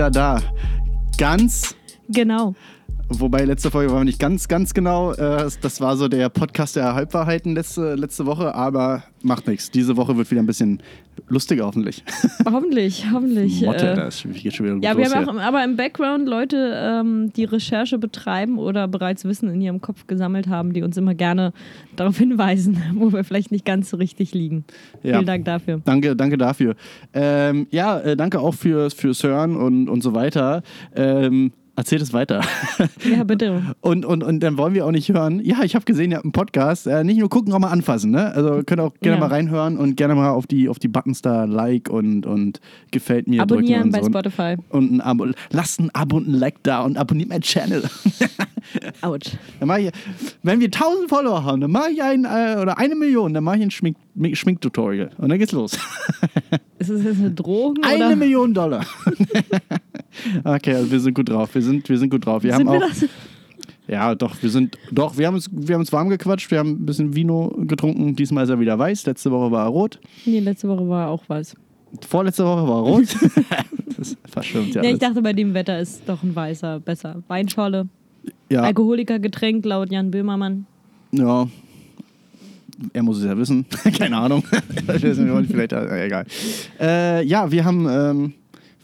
wieder da. Ganz Genau. Wobei letzte Folge war nicht ganz, ganz genau. Äh, das war so der Podcast der Halbwahrheiten letzte, letzte Woche, aber macht nichts. Diese Woche wird wieder ein bisschen lustiger, hoffentlich. Hoffentlich, hoffentlich. Motte, äh, das geht schon wieder gut ja, wir haben auch aber im Background Leute, ähm, die Recherche betreiben oder bereits Wissen in ihrem Kopf gesammelt haben, die uns immer gerne darauf hinweisen, wo wir vielleicht nicht ganz so richtig liegen. Ja. Vielen Dank dafür. Danke, danke dafür. Ähm, ja, äh, danke auch fürs, fürs Hören und, und so weiter. Ähm, erzählt es weiter. Ja, bitte. Und, und, und dann wollen wir auch nicht hören. Ja, ich habe gesehen, ihr habt einen Podcast. Äh, nicht nur gucken, auch mal anfassen. Ne? Also könnt auch gerne Ja. mal reinhören und gerne mal auf die, auf die Buttons da Like und, und gefällt mir Abonnieren drücken bei so. Spotify. Und ein Abo. Lasst ein Abo und ein Like da und abonniert meinen Channel. Autsch. Dann ich, wenn wir 1000 Follower haben, dann mache ich ein, äh, oder eine Million, dann mache ich ein Schmink, Schminktutorial. Und dann geht's los. Ist das jetzt eine Drohung? Eine oder? Million Dollar. okay, also wir sind gut drauf. Wir sind, wir sind gut drauf. Wir Sind haben wir auch, das? ja, doch, wir sind, doch, wir haben uns, wir haben uns warm gequatscht. Wir haben ein bisschen Vino getrunken. Diesmal ist er wieder weiß. Letzte Woche war er rot. Nee, letzte Woche war auch was. Vorletzte Woche war er rot. das verschwimmt ja Ja, ich dachte, bei dem Wetter ist doch ein weißer besser. Weinscholle, Ja, Alkoholikergetränk laut Jan Böhmermann. ja. Er muss es ja wissen. Keine Ahnung. Weiß Vielleicht, egal. Äh, ja, wir haben ähm,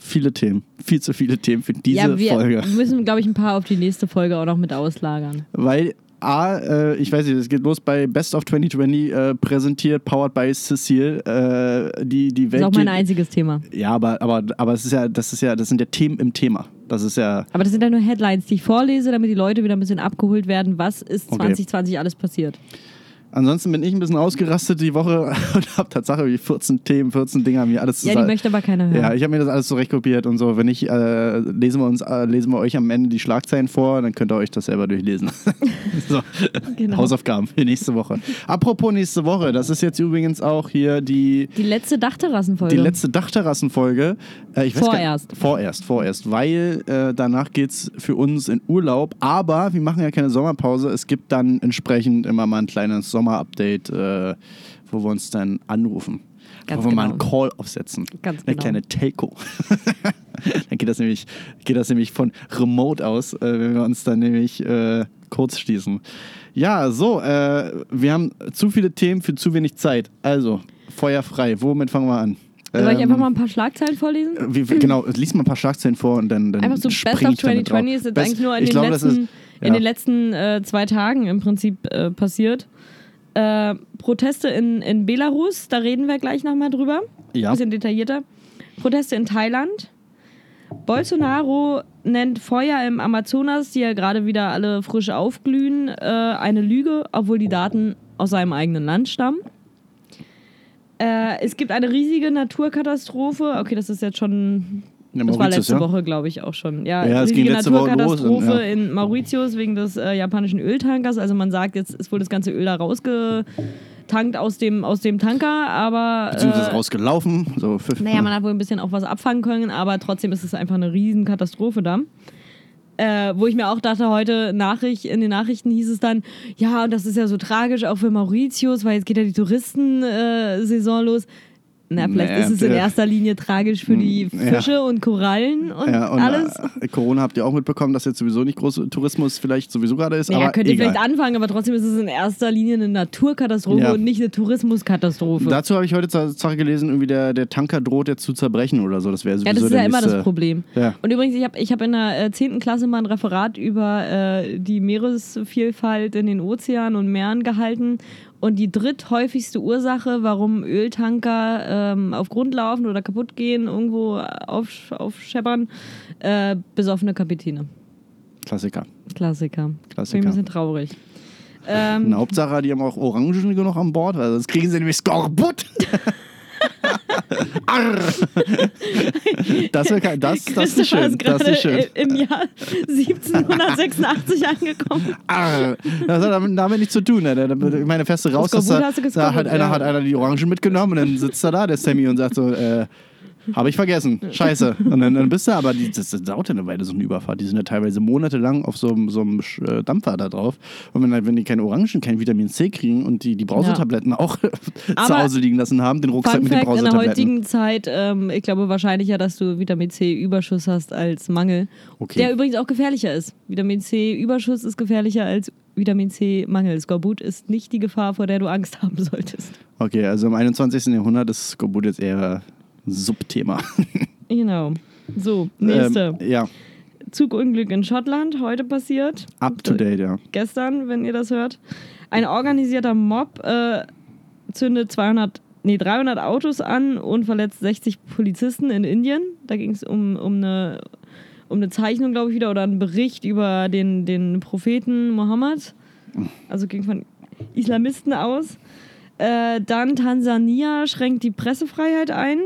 viele Themen. Viel zu viele Themen für diese ja, wir Folge. müssen, glaube ich, ein paar auf die nächste Folge auch noch mit auslagern. Weil A, äh, ich weiß nicht, es geht los bei Best of 2020, äh, präsentiert, powered by Cecile. Äh, die, die Das Welt ist auch mein einziges Thema. Ja, aber, aber, aber es ist ja, das ist ja, das sind ja Themen im Thema. Das ist ja. Aber das sind ja nur Headlines, die ich vorlese, damit die Leute wieder ein bisschen abgeholt werden. Was ist Okay. 2020 alles passiert? Ansonsten bin ich ein bisschen ausgerastet die Woche und habe Tatsache wie 14 Themen, 14 Dinger mir alles Ja, die zusammen. möchte aber keiner hören. Ja, ich habe mir das alles zurechtkopiert und so. Wenn nicht, äh, lesen wir uns, äh, lesen wir euch am Ende die Schlagzeilen vor, dann könnt ihr euch das selber durchlesen. so, Genau. Hausaufgaben für nächste Woche. Apropos nächste Woche, das ist jetzt übrigens auch hier die Die letzte Dachterrassenfolge. Die letzte Dachterrassenfolge. Äh, Vorerst. Gar vorerst, vorerst. Weil äh, danach geht es für uns in Urlaub. Aber wir machen ja keine Sommerpause. Es gibt dann entsprechend immer mal ein kleines Sommerupdate, äh, wo wir uns dann anrufen. Ganz wo wir mal genau. einen Call aufsetzen. Ganz Eine genau. kleine Telco. dann geht das, nämlich, geht das nämlich von Remote aus, äh, wenn wir uns dann nämlich äh, kurz schließen. Ja, so, äh, wir haben zu viele Themen für zu wenig Zeit. Also, Feuer frei. Womit fangen wir an? Soll ich Ähm, einfach mal ein paar Schlagzeilen vorlesen? wie, wie, genau, lies mal ein paar Schlagzeilen vor und dann. dann Einfach so Best of ich damit 2020 drauf. ist jetzt Best- eigentlich nur in den glaube, das letzten, ist, in ja. den letzten äh, zwei Tagen im Prinzip äh, passiert. Äh, Proteste in, in Belarus, da reden wir gleich nochmal drüber. Ja. Bisschen detaillierter. Proteste in Thailand. Bolsonaro nennt Feuer im Amazonas, die ja gerade wieder alle frisch aufglühen, äh, eine Lüge, obwohl die Daten aus seinem eigenen Land stammen. Äh, es gibt eine riesige Naturkatastrophe. Okay, das ist jetzt schon Ja, das war letzte ja? Woche, glaube ich, auch schon. Ja, Ja, es ging letzte Woche los Naturkatastrophe und, ja. in Mauritius wegen des äh, japanischen Öltankers. Also man sagt, jetzt ist wohl das ganze Öl da rausgetankt aus dem, aus dem Tanker, aber Beziehungsweise äh, rausgelaufen. So für, naja, man hat wohl ein bisschen auch was abfangen können, aber trotzdem ist es einfach eine riesen Katastrophe da. Äh, wo ich mir auch dachte, heute Nachricht, in den Nachrichten hieß es dann, ja, und das ist ja so tragisch, auch für Mauritius, weil jetzt geht ja die Touristensaison äh, los. Na, vielleicht Nee, ist es in äh, erster Linie tragisch für die ja. Fische und Korallen und, ja, und alles. Äh, Corona habt ihr auch mitbekommen, dass jetzt sowieso nicht groß Tourismus vielleicht sowieso gerade ist. Naja, aber könnt ihr egal. vielleicht anfangen, aber trotzdem ist es in erster Linie eine Naturkatastrophe Ja. und nicht eine Tourismuskatastrophe. Dazu habe ich heute Sache gelesen, irgendwie der, der Tanker droht jetzt zu zerbrechen oder so. Das wäre sowieso ja, das ist ja immer nächste, das Problem. Ja. Und übrigens, ich habe ich hab in der äh, 10. Klasse mal ein Referat über äh, die Meeresvielfalt in den Ozeanen und Meeren gehalten. Und die dritthäufigste Ursache, warum Öltanker ähm, auf Grund laufen oder kaputt gehen, irgendwo auf, aufscheppern, äh, besoffene Kapitäne. Klassiker. Klassiker. Bin ein Klassiker. bisschen traurig. Ähm, Eine Hauptsache, die haben auch Orangen genug an Bord, weil sonst kriegen sie nämlich Skorbut. Arr. das, wär, das, das ist schön. Das ist schön. im Jahr 1786 angekommen. Arr. Das hat damit, damit nichts zu tun. Ne? Ich meine, du raus, dass da, da hat einer, ja. hat einer die Orangen mitgenommen und dann sitzt er da, der Sammy, und sagt so, äh, Habe ich vergessen. Scheiße. Und dann, dann bist du aber, die, das, das dauert ja eine Weile, so eine Überfahrt. Die sind ja teilweise monatelang auf so, einem- so einem äh, Dampfer da drauf. Und wenn, wenn die keine Orangen, kein Vitamin C kriegen und die, die Brausetabletten auch zu Hause liegen lassen haben, den Rucksack Fun mit den Fact, in der Brausetabletten. heutigen Zeit, ähm, ich glaube wahrscheinlicher, dass du Vitamin C-Überschuss hast als Mangel. Okay. Der übrigens auch gefährlicher ist. Vitamin C-Überschuss ist gefährlicher als Vitamin C-Mangel. Skorbut ist nicht die Gefahr, vor der du Angst haben solltest. Okay, also im 21. Jahrhundert ist Skorbut jetzt eher Subthema. Genau. So, nächste. Ähm, ja, Zugunglück in Schottland, heute passiert. up to date, ja. Gestern, wenn ihr das hört. Ein organisierter Mob äh, zündet 200, nee, 300 Autos an und verletzt 60 Polizisten in Indien. Da ging es um, um, eine, um eine Zeichnung, glaube ich, wieder, oder einen Bericht über den, den Propheten Mohammed. Also ging von Islamisten aus. Äh, dann Tansania schränkt die Pressefreiheit ein.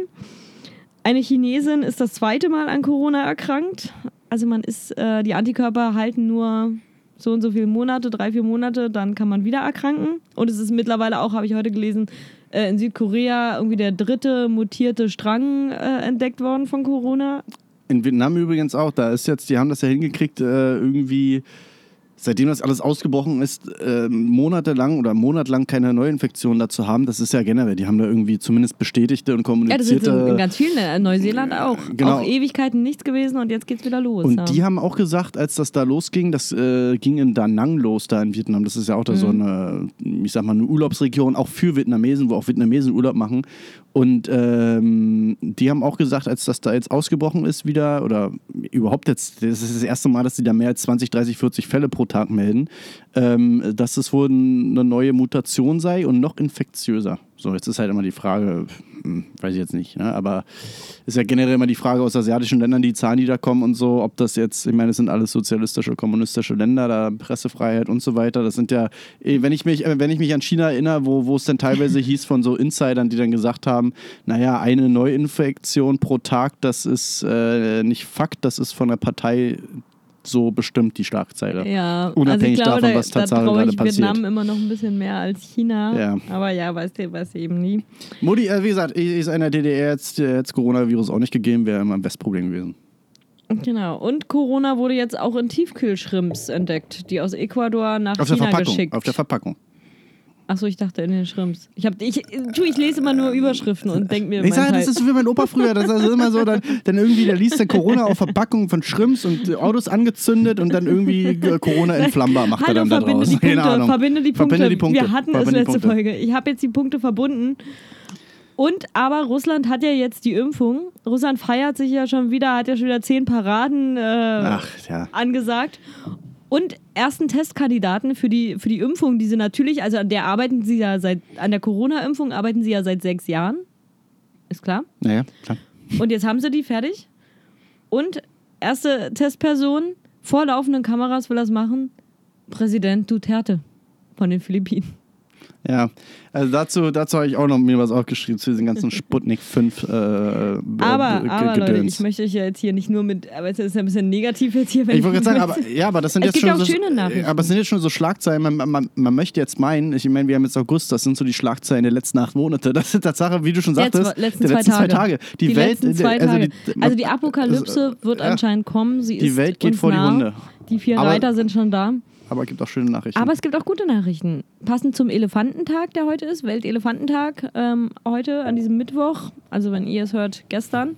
Eine Chinesin ist das zweite Mal an Corona erkrankt. Also man ist, äh, die Antikörper halten nur so und so viele Monate, drei, vier Monate, dann kann man wieder erkranken. Und es ist mittlerweile auch, habe ich heute gelesen, äh, in Südkorea irgendwie der dritte mutierte Strang äh, entdeckt worden von Corona. In Vietnam übrigens auch, da ist jetzt, die haben das ja hingekriegt, äh, irgendwie, seitdem das alles ausgebrochen ist, äh, monatelang oder monatelang keine Neuinfektion dazu haben. Das ist ja generell, die haben da irgendwie zumindest bestätigte und Ja, das ist kommunizierte. in, in ganz vielen Ländern, Neuseeland auch. Genau. Auch Ewigkeiten nichts gewesen und jetzt geht's wieder los. und ja. die haben auch gesagt, als das da losging, das äh, ging in Da Nang los, da in Vietnam. Das ist ja auch da so Mhm. eine, ich sag mal, eine Urlaubsregion, auch für Vietnamesen, wo auch Vietnamesen Urlaub machen. Und ähm, die haben auch gesagt, als das da jetzt ausgebrochen ist wieder, oder überhaupt jetzt, das ist das erste Mal, dass die da mehr als 20, 30, 40 Fälle pro Tag melden, ähm, dass es wohl eine neue Mutation sei und noch infektiöser. So, jetzt ist halt immer die Frage, hm, weiß ich jetzt nicht, ne? aber ist ja generell immer die Frage aus asiatischen Ländern, die Zahlen, die da kommen und so, ob das jetzt, ich meine, es sind alles sozialistische, kommunistische Länder, da Pressefreiheit und so weiter. Das sind ja, eh, wenn ich mich, äh, wenn ich mich an China erinnere, wo, wo es dann teilweise hieß von so Insidern, die dann gesagt haben, naja, eine Neuinfektion pro Tag, das ist äh, nicht Fakt, das ist von der Partei so bestimmt die Schlagzeile. Ja, Unabhängig also glaube, davon, da, was da Tatsache traue gerade ich passiert. Vietnam immer noch ein bisschen mehr als China. Ja. Aber ja, weißt du, weißt du eben nie. Modi, äh, wie gesagt, ist in der DDR jetzt, äh, jetzt Coronavirus auch nicht gegeben, wäre immer ein Westproblem gewesen. Genau. Und Corona wurde jetzt auch in Tiefkühlschrimps entdeckt, die aus Ecuador nach Auf China geschickt. Auf der Verpackung. Achso, ich dachte in den Schrimps. Ich, hab, ich, tu, ich lese immer nur Überschriften und denke mir, Ich sage, das ist so wie mein Opa früher. Das ist also immer so, dann, dann irgendwie, der liest der Corona auf Verpackung von Schrimps und Autos angezündet und dann irgendwie Corona entflammbar macht er Hallo, dann da verbinde draus. die Keine Punkte. Ahnung. Verbinde die Punkte. Verbinde die Punkte. Wir hatten Verbinde es letzte. Folge. Ich habe jetzt die Punkte verbunden. Und aber Russland hat ja jetzt die Impfung. Russland feiert sich ja schon wieder, hat ja schon wieder zehn Paraden äh, Ach, ja. angesagt. Und ersten Testkandidaten für die, für die Impfung, die sie natürlich, also an der arbeiten sie ja seit, an der Corona-Impfung arbeiten sie ja seit sechs Jahren. Ist klar. Naja, klar. Und jetzt haben sie die fertig. Und erste Testperson vor laufenden Kameras will das machen. Präsident Duterte von den Philippinen. Ja, also dazu, dazu habe ich auch noch mir was aufgeschrieben zu diesen ganzen Sputnik 5 äh, Aber, äh, aber Leute, ich möchte euch ja jetzt hier nicht nur mit, aber es ist ja ein bisschen negativ jetzt hier. Wenn Ich wollte gerade sagen, aber ja, aber das sind Es jetzt gibt schon auch so, schöne Nachrichten. aber es sind jetzt schon so Schlagzeilen. Man, man, man möchte jetzt meinen, ich meine, wir haben jetzt August, das sind so die Schlagzeilen der letzten acht Monate. Das ist Tatsache, wie du schon sagtest, zwe- letzten, der zwei, Tage. Die, Welt, letzten zwei also Tage. die, Also die Apokalypse wird ja. anscheinend kommen. Sie Die ist Welt geht vor die nah. Hunde. Die vier Aber- Reiter sind schon da. Aber es gibt auch schöne Nachrichten. Aber es gibt auch gute Nachrichten. Passend zum Elefantentag, der heute ist, Weltelefantentag, ähm, heute an diesem Mittwoch, also wenn ihr es hört, gestern.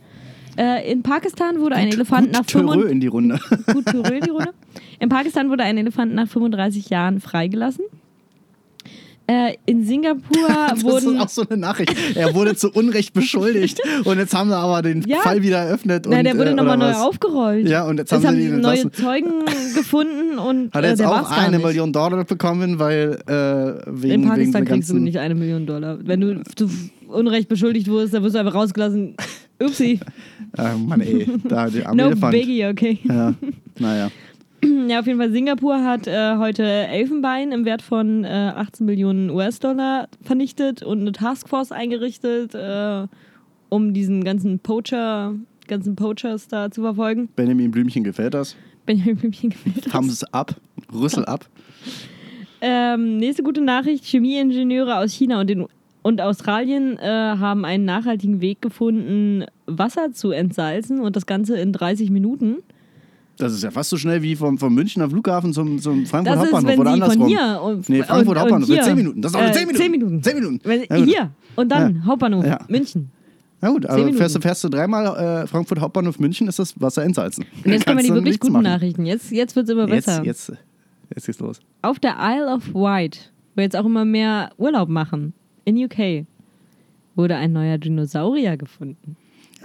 Äh, in Pakistan wurde ein Elefant nach Gut Törö 35 in die Runde. Gut Püree, die Runde. In Pakistan wurde ein Elefant nach 35 Jahren freigelassen. Äh, in Singapur Das wurden. ist auch so eine Nachricht. Er wurde zu Unrecht beschuldigt und jetzt haben sie aber den Ja. Fall wieder eröffnet. Nein, der wurde äh, nochmal neu aufgerollt. Ja, und jetzt es haben haben sie ihn neue entlassen. Zeugen gefunden und Hat er äh, jetzt der auch eine. Million Dollar bekommen, weil äh, wegen, In wegen Pakistan der kriegst du nicht eine Million Dollar. Wenn du zu Unrecht beschuldigt wurdest, dann wirst du einfach rausgelassen. Upsi. Ah, Mann, ey, da, der arme No Elefant. biggie, okay. Ja, naja. Ja, auf jeden Fall, Singapur hat äh, heute Elfenbein im Wert von äh, 18 Millionen US-Dollar vernichtet und eine Taskforce eingerichtet, äh, um diesen ganzen Poacher, ganzen Poachers da zu verfolgen. Benjamin Blümchen gefällt das. Benjamin Blümchen gefällt das. Thumbs up, Rüssel ab. Ähm, nächste gute Nachricht: Chemieingenieure aus China und, den, und Australien äh, haben einen nachhaltigen Weg gefunden, Wasser zu entsalzen und das Ganze in 30 Minuten. Das ist ja fast so schnell wie vom, vom Münchner Flughafen zum, zum Frankfurt Das ist, Hauptbahnhof wenn oder sie von andersrum. hier und, nee, Frankfurt und, Hauptbahnhof. und hier, 10 Minuten. Das auch äh, 10 Minuten. 10 Minuten. 10 Minuten. Wenn, Ja, hier und dann Hauptbahnhof Ja. München. Na gut, also fährst du, fährst du dreimal äh, Frankfurt Hauptbahnhof München, ist das Wasser entsalzen. Und jetzt kommen Kannst die wirklich guten machen. Nachrichten. Jetzt, jetzt wird es immer Jetzt, besser. jetzt, jetzt geht's los. Auf der Isle of Wight, wo jetzt auch immer mehr Urlaub machen, in UK, wurde ein neuer Dinosaurier gefunden,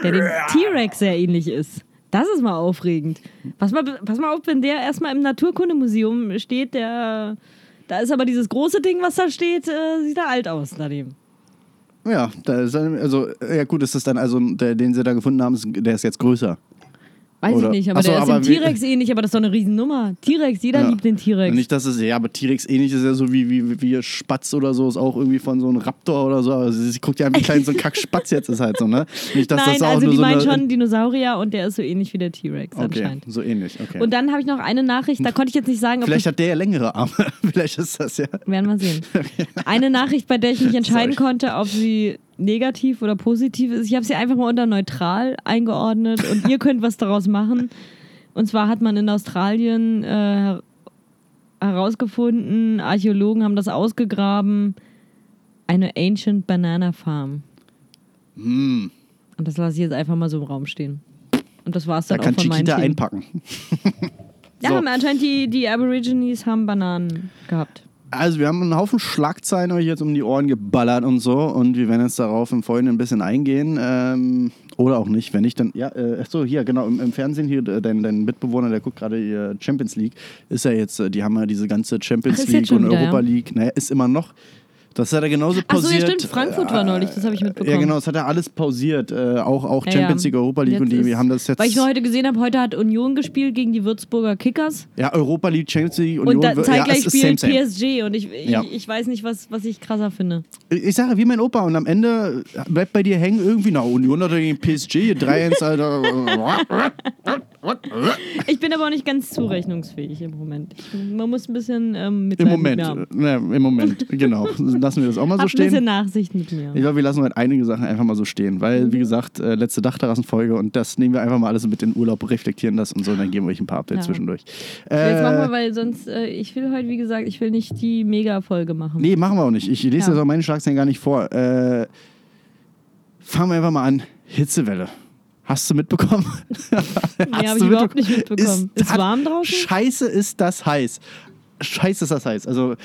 der dem T-Rex sehr ähnlich ist. Das ist mal aufregend. Pass mal, pass mal auf, wenn der erstmal im Naturkundemuseum steht, der. Da ist aber dieses große Ding, was da steht, äh, sieht da alt aus daneben. Ja, da ist, also, ja gut, ist das dann also, der, den sie da gefunden haben, der ist jetzt größer. Weiß Oder- ich nicht, aber so, der ist aber T-Rex ähnlich, aber das ist doch eine Riesennummer. T-Rex, jeder Ja. liebt den T-Rex. Nicht, dass es, ja, aber T-Rex ähnlich ist ja so wie, wie, wie Spatz oder so, ist auch irgendwie von so einem Raptor oder so. Also sie guckt ja wie klein so ein Kackspatz jetzt ist halt so, ne? Nicht, dass Nein, das auch also nur die so meinen eine, schon Dinosaurier und der ist so ähnlich wie der T-Rex Okay, anscheinend. so ähnlich, okay. Und dann habe ich noch eine Nachricht, da konnte ich jetzt nicht sagen, ob Vielleicht hat der ja längere Arme. Vielleicht ist das ja. werden wir sehen. Eine Nachricht, bei der ich nicht entscheiden Sorry. konnte, ob sie negativ oder positiv ist. Ich habe sie einfach mal unter neutral eingeordnet und ihr könnt was daraus machen. Und zwar hat man in Australien äh, her- herausgefunden, Archäologen haben das ausgegraben, eine Ancient Banana Farm. Hm, Und das lasse ich jetzt einfach mal so im Raum stehen. Und das war es da dann kann auch von meinen Chiquita einpacken. Ja, So. haben anscheinend die, die Aborigines haben Bananen gehabt. Also, wir haben einen Haufen Schlagzeilen euch jetzt um die Ohren geballert und so. Und wir werden jetzt darauf im Folgenden ein bisschen eingehen. Ähm, oder auch nicht. Wenn nicht, dann. Ja, äh, ach so, hier, genau. Im, im Fernsehen hier, äh, dein, dein Mitbewohner, der guckt gerade hier Champions League. Ist ja jetzt, äh, die haben ja diese ganze Champions League und wieder, Europa ja. League. Naja, ist immer noch. Das hat er genauso pausiert. ja, stimmt. Frankfurt war neulich, das habe ich mitbekommen. Ja, genau, das hat er alles pausiert. Äh, auch auch Ja, Champions ja. League, Europa League Jetzt und die ist- haben das jetzt. Weil ich nur heute gesehen habe, heute hat Union gespielt gegen die Würzburger Kickers. ja, Europa League, Champions League, Union. und dann ja, zeitgleich ist spielt same, same. PSG. Und ich, ich, Ja. ich weiß nicht, was, was ich krasser finde. Ich sage, wie mein Opa. Und am Ende bleibt bei dir hängen irgendwie, na, Union hat gegen PSG, 3-1, Alter. Ich bin aber auch nicht ganz zurechnungsfähig im Moment. Ich, man muss ein bisschen ähm, Im Mitleid Moment, mit mir haben. ne, im Moment, genau. Lassen wir das auch mal so Hab ein bisschen stehen. Nachsicht mit mir. Ich glaube, wir lassen heute einige Sachen einfach mal so stehen, weil, wie gesagt, äh, letzte Dachterrassenfolge und das nehmen wir einfach mal alles mit in den Urlaub, reflektieren das und so, und dann geben wir euch ein paar Updates Ja. zwischendurch. Jetzt machen wir, Äh, weil sonst, äh, ich will heute, wie gesagt, ich will nicht die Mega-Folge machen. nee, machen wir auch nicht. Ich lese Ja. jetzt auch meine Schlagzeilen gar nicht vor. Äh, fangen wir einfach mal an. Hitzewelle. Hast du mitbekommen? nee, habe ich überhaupt nicht mitbekommen. Ist, das- warm draußen? Scheiße ist das heiß. Scheiße ist das heiß. Also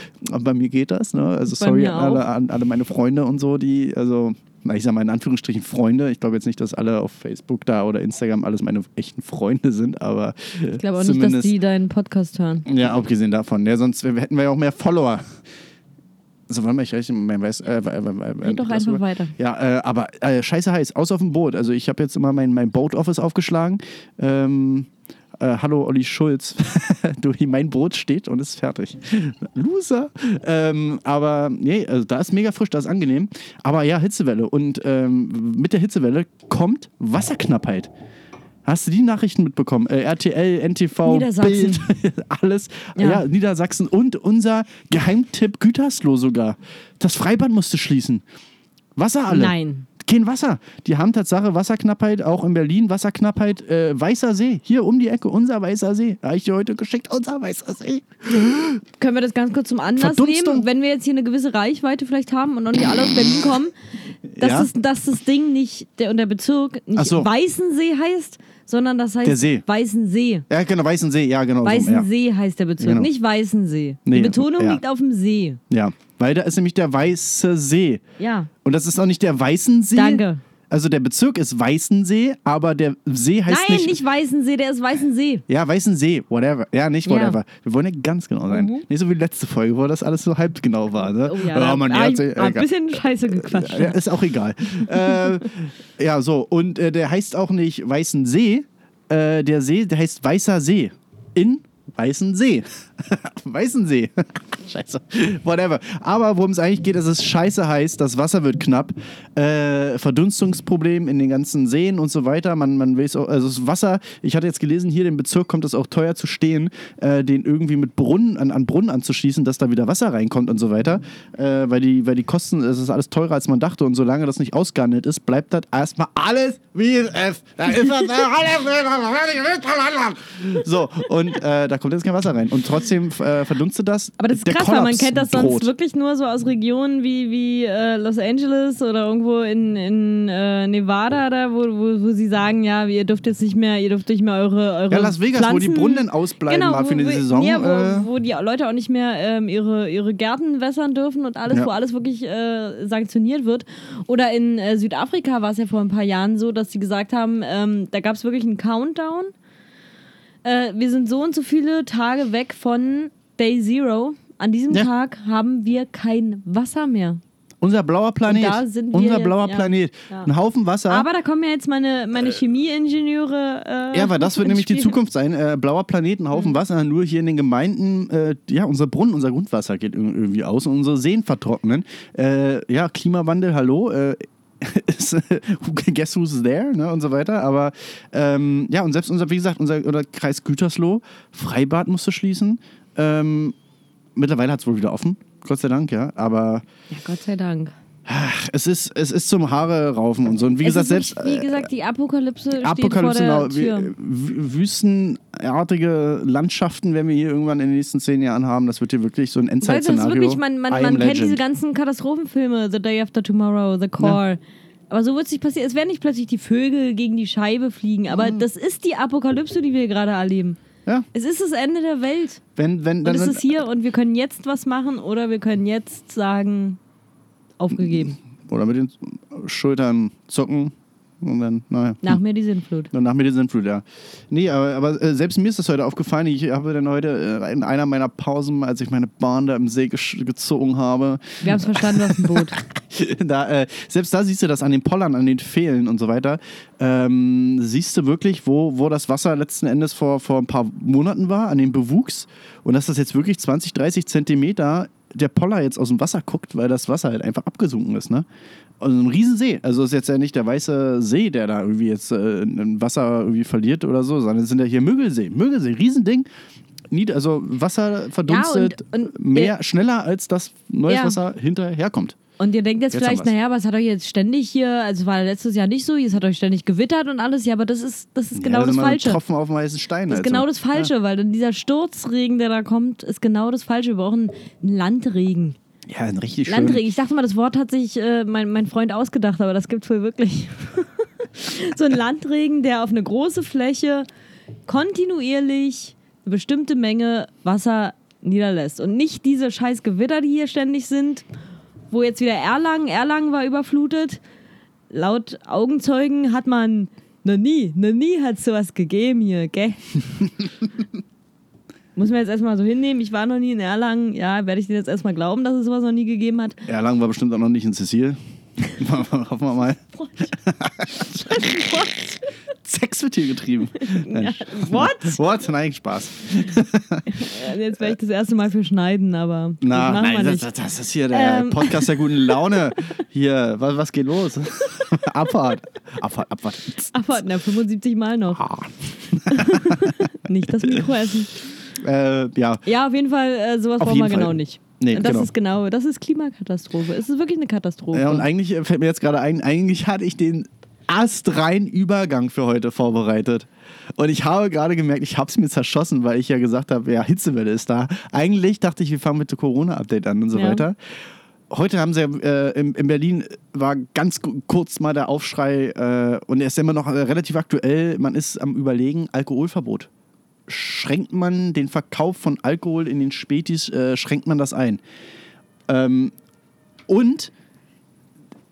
bei mir geht das. Ne? Also Bei sorry an alle, an alle meine Freunde und so, die, also, na, ich sag mal in Anführungsstrichen Freunde. Ich glaube jetzt nicht, dass alle auf Facebook da oder Instagram alles meine echten Freunde sind, aber Ich glaube auch nicht, dass die deinen Podcast hören. ja, abgesehen davon. Ja, sonst hätten wir ja auch mehr Follower. So, warte mal, ich rechne, mein Weiß. Äh, äh, äh, doch einfach weiter. Ja, äh, aber äh, scheiße heiß, aus auf dem Boot. Also ich habe jetzt immer mein, mein Boat-Office aufgeschlagen. Ähm, äh, hallo Olli Schulz. du, mein Boot steht und ist fertig. Loser. Ähm, aber nee, also da ist mega frisch, da ist angenehm. Aber ja, Hitzewelle. Und ähm, mit der Hitzewelle kommt Wasserknappheit. Hast du die Nachrichten mitbekommen? Äh, RTL, NTV, Niedersachsen. Bild, alles. Ja. Ja. Niedersachsen und unser Geheimtipp Gütersloh sogar. Das Freibad musste schließen. Wasser alle. Nein. Kein Wasser. Die haben Tatsache Wasserknappheit, auch in Berlin Wasserknappheit. Äh, Weißer See, hier um die Ecke, unser Weißer See. Habe ich dir heute geschickt, unser Weißer See. Können wir das ganz kurz zum Anlass nehmen, wenn wir jetzt hier eine gewisse Reichweite vielleicht haben und noch nicht alle aus Berlin kommen, dass, Ja. das, dass das Ding nicht, der, und der Bezirk nicht so. Weißensee heißt, sondern das heißt Der See. Weißensee. Ja, genau, Weißen See, ja, genau. so, ja. Weißensee heißt der Bezirk, Genau. nicht Weißensee. Nee, Die Betonung ja. liegt auf dem See. ja, weil da ist nämlich der Weiße See. Ja, Und das ist auch nicht der Weißensee. danke. Also der Bezirk ist Weißensee, aber der See heißt Nein, nicht. nicht Weißensee, der ist Weißensee. Ja, Weißensee, whatever. Ja, nicht Ja. whatever. Wir wollen ja ganz genau sein. Mhm. Nicht so wie die letzte Folge, wo das alles so halb genau war. Ne? Oh ja, da man, hab ja, ich hat- hab ein bisschen scheiße gequatscht. Ja, ist auch egal. äh, ja, so. Und äh, der heißt auch nicht Weißen See. Äh, der See, der heißt Weißer See. In Weißen See. Weißen See. scheiße. Whatever. Aber worum es eigentlich geht, ist es scheiße heiß, das Wasser wird knapp, äh, Verdunstungsproblem in den ganzen Seen und so weiter. Man, man weiß auch, also das Wasser, ich hatte jetzt gelesen, hier im Bezirk kommt es auch teuer zu stehen, äh, den irgendwie mit Brunnen an, an Brunnen anzuschließen, dass da wieder Wasser reinkommt und so weiter. Äh, weil, die, weil die Kosten, es ist alles teurer als man dachte und solange das nicht ausgehandelt ist, bleibt das erstmal alles wie es ist. Da ist das alles So, und äh, da kommt jetzt kein Wasser rein. Und trotzdem äh, verdunstet das. Aber das ist krass, weil man kennt das sonst droht. wirklich nur so aus Regionen wie, wie äh, Los Angeles oder irgendwo in, in äh, Nevada, da, wo, wo, wo sie sagen, ja, ihr dürft jetzt nicht mehr, ihr dürft nicht mehr eure, eure Ja, Las Vegas, wo die Pflanzen Brunnen ausbleiben genau, mal für wo, eine Saison. Ja, wo, äh, wo die Leute auch nicht mehr ähm, ihre, ihre Gärten wässern dürfen und alles, Ja. wo alles wirklich äh, sanktioniert wird. Oder in äh, Südafrika war es ja vor ein paar Jahren so, dass sie gesagt haben, ähm, da gab es wirklich einen Countdown. Äh, wir sind so und so viele Tage weg von Day Zero. An diesem Ja. Tag haben wir kein Wasser mehr. unser blauer Planet. da sind wir unser jetzt, blauer ja. Planet. Ja. Ein Haufen Wasser. Aber da kommen ja jetzt meine, meine Chemieingenieure. Äh, Ja, weil das wird nämlich die Spiel. Zukunft sein. Äh, blauer Planet, ein Mhm. Haufen Wasser, nur hier in den Gemeinden, äh, ja, unser Brunnen, unser Grundwasser geht ir- irgendwie aus und unsere Seen vertrocknen. Äh, ja, Klimawandel, hallo. Guess who's there, ne, und so weiter. Aber ähm, ja, und selbst unser, wie gesagt, unser oder Kreis Gütersloh, Freibad musste schließen. Ähm, mittlerweile hat es wohl wieder offen, Gott sei Dank, ja. Aber Ja, Gott sei Dank. Es ist, es ist zum Haare raufen und so. Und wie Es gesagt, selbst. wirklich, wie gesagt, die Apokalypse, Apokalypse, steht vor genau. der Tür. Wü- Wüstenartige Landschaften werden wir hier irgendwann in den nächsten zehn Jahren haben. Das wird hier wirklich so ein Weil das ist Endzeit-Szenario. wirklich, man, man, man kennt diese ganzen Katastrophenfilme, The Day After Tomorrow, The Core. Aber so wird es nicht passieren. Es werden nicht plötzlich die Vögel gegen die Scheibe fliegen. Aber Mhm. das ist die Apokalypse, die wir gerade erleben. Ja, Es ist das Ende der Welt. wenn, wenn, Und dann es sind, ist hier und wir können jetzt was machen oder wir können jetzt sagen, aufgegeben. oder mit den Schultern zucken und dann, naja. Nach mir die Sintflut. Und nach mir die Sintflut, ja. Nee, aber, aber äh, selbst mir ist das heute aufgefallen. Ich habe dann heute äh, in einer meiner Pausen, als ich meine Bahn da im See gezogen habe, Wir haben es verstanden, was ein Boot. da, äh, selbst da siehst du das an den Pollern, an den Fehlen und so weiter. Ähm, siehst du wirklich, wo, wo das Wasser letzten Endes vor, vor ein paar Monaten war, an dem Bewuchs. Und dass das jetzt wirklich 20, 30 Zentimeter der Poller jetzt aus dem Wasser guckt, weil das Wasser halt einfach abgesunken ist. Ne? Also ein Riesensee. Also ist jetzt ja nicht der weiße See, der da irgendwie jetzt äh, ein Wasser irgendwie verliert oder so, sondern es sind ja hier Müggelsee. Müggelsee, Riesending. Nied, also Wasser verdunstet und- und- mehr, schneller als das neues Ja. Wasser hinterherkommt. Und ihr denkt jetzt, Jetzt vielleicht, naja, was hat euch jetzt ständig hier, also war letztes Jahr nicht so, jetzt hat euch ständig gewittert und alles, ja, aber das ist, das ist genau ja, das mal Falsche. Tropfen auf dem heißen Stein. Das ist also. genau das Falsche, weil dann dieser Sturzregen, der da kommt, ist genau das Falsche. Wir brauchen einen Landregen. Ja, ein richtig schön. Landregen. Ich dachte mal, das Wort hat sich äh, mein, mein Freund ausgedacht, aber das gibt es wohl wirklich. so ein Landregen, der auf eine große Fläche kontinuierlich eine bestimmte Menge Wasser niederlässt. Und nicht diese scheiß Gewitter, die hier ständig sind, wo jetzt wieder Erlangen, Erlangen war überflutet. Laut Augenzeugen hat man noch nie, noch nie hat sowas gegeben hier, gell? Muss man jetzt erstmal so hinnehmen. Ich war noch nie in Erlangen. Ja, werde ich dir jetzt erstmal glauben, dass es sowas noch nie gegeben hat. Erlangen war bestimmt auch noch nicht in Cecil. Hoffen wir mal. Sex wird hier getrieben. What? What? Nein, Spaß. Jetzt werde ich das erste Mal für schneiden, aber Na, das nein, wir das, nicht. das ist hier der Ähm. Podcast der guten Laune. Hier, was, was geht los? Abfahrt. Abfahrt, Abfahrt. Abwarten, ja, 75 Mal noch. Nicht das Mikro essen. Äh, ja, Ja, auf jeden Fall, äh, sowas Auf brauchen wir Fall. genau nicht. Nee, Und das genau. ist genau, das ist Klimakatastrophe. Es ist wirklich eine Katastrophe. Ja, und eigentlich fällt mir jetzt gerade ein, eigentlich hatte ich den astreinen Übergang für heute vorbereitet. Und ich habe gerade gemerkt, ich habe es mir zerschossen, weil ich ja gesagt habe, ja, Hitzewelle ist da. Eigentlich dachte ich, wir fangen mit dem Corona-Update an und so Ja. weiter. Heute haben sie ja, äh, in, in Berlin war ganz ku- kurz mal der Aufschrei äh, und er ist immer noch äh, relativ aktuell. Man ist am Überlegen, Alkoholverbot. Schränkt man den Verkauf von Alkohol in den Spätis, äh, schränkt man das ein? Ähm, und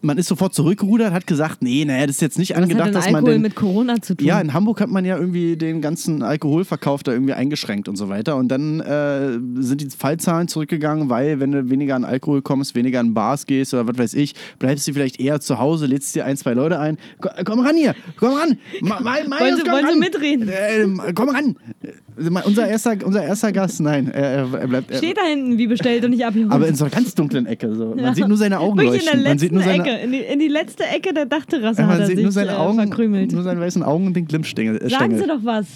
man ist sofort zurückgerudert, hat gesagt, nee, naja, das ist jetzt nicht Was hat angedacht, denn dass Alkohol man den, mit Corona zu tun? ja, in Hamburg hat man ja irgendwie den ganzen Alkoholverkauf da irgendwie eingeschränkt und so weiter. Und dann äh, sind die Fallzahlen zurückgegangen, weil wenn du weniger an Alkohol kommst, weniger an Bars gehst oder was weiß ich, bleibst du vielleicht eher zu Hause, lädst dir ein, zwei Leute ein. Ko- Komm ran hier, komm ran. Ma, ma, ma, Wollen Sie- komm wollen Sie ran. mitreden? Äh, komm ran. Äh, Unser erster, unser erster Gast, nein, er, er bleibt. Er, Steht da hinten wie bestellt und nicht abgeholt. aber in so einer ganz dunklen Ecke. So. Man Ja. sieht nur seine Augen leuchten. Man sieht nur seine, Ecke, in die, in die letzte Ecke der Dachterrasse hat er sieht sich nur seine äh, Augen, verkrümelt. nur seine weißen Augen und den Glimmstängel. Äh, Sagen. Sie doch was,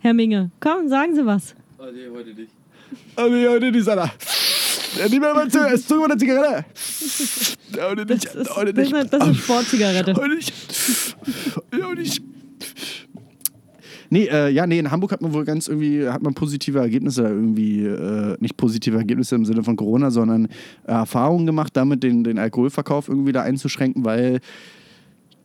Herr Minge. Komm, sagen Sie was. Oh nee, heute nicht. Oh nee, heute nicht, Alter. Ja, Nimm mir mal zu, es tut mir eine Zigarette. Heute nicht, Das ist, heute das ist nicht. eine, das ist eine Sportzigarette. Heute nicht. Heute nicht. Nee, äh, ja, nee, in Hamburg hat man wohl ganz irgendwie, hat man positive Ergebnisse irgendwie, äh, nicht positive Ergebnisse im Sinne von Corona, sondern Erfahrungen gemacht, damit den, den Alkoholverkauf irgendwie da einzuschränken, weil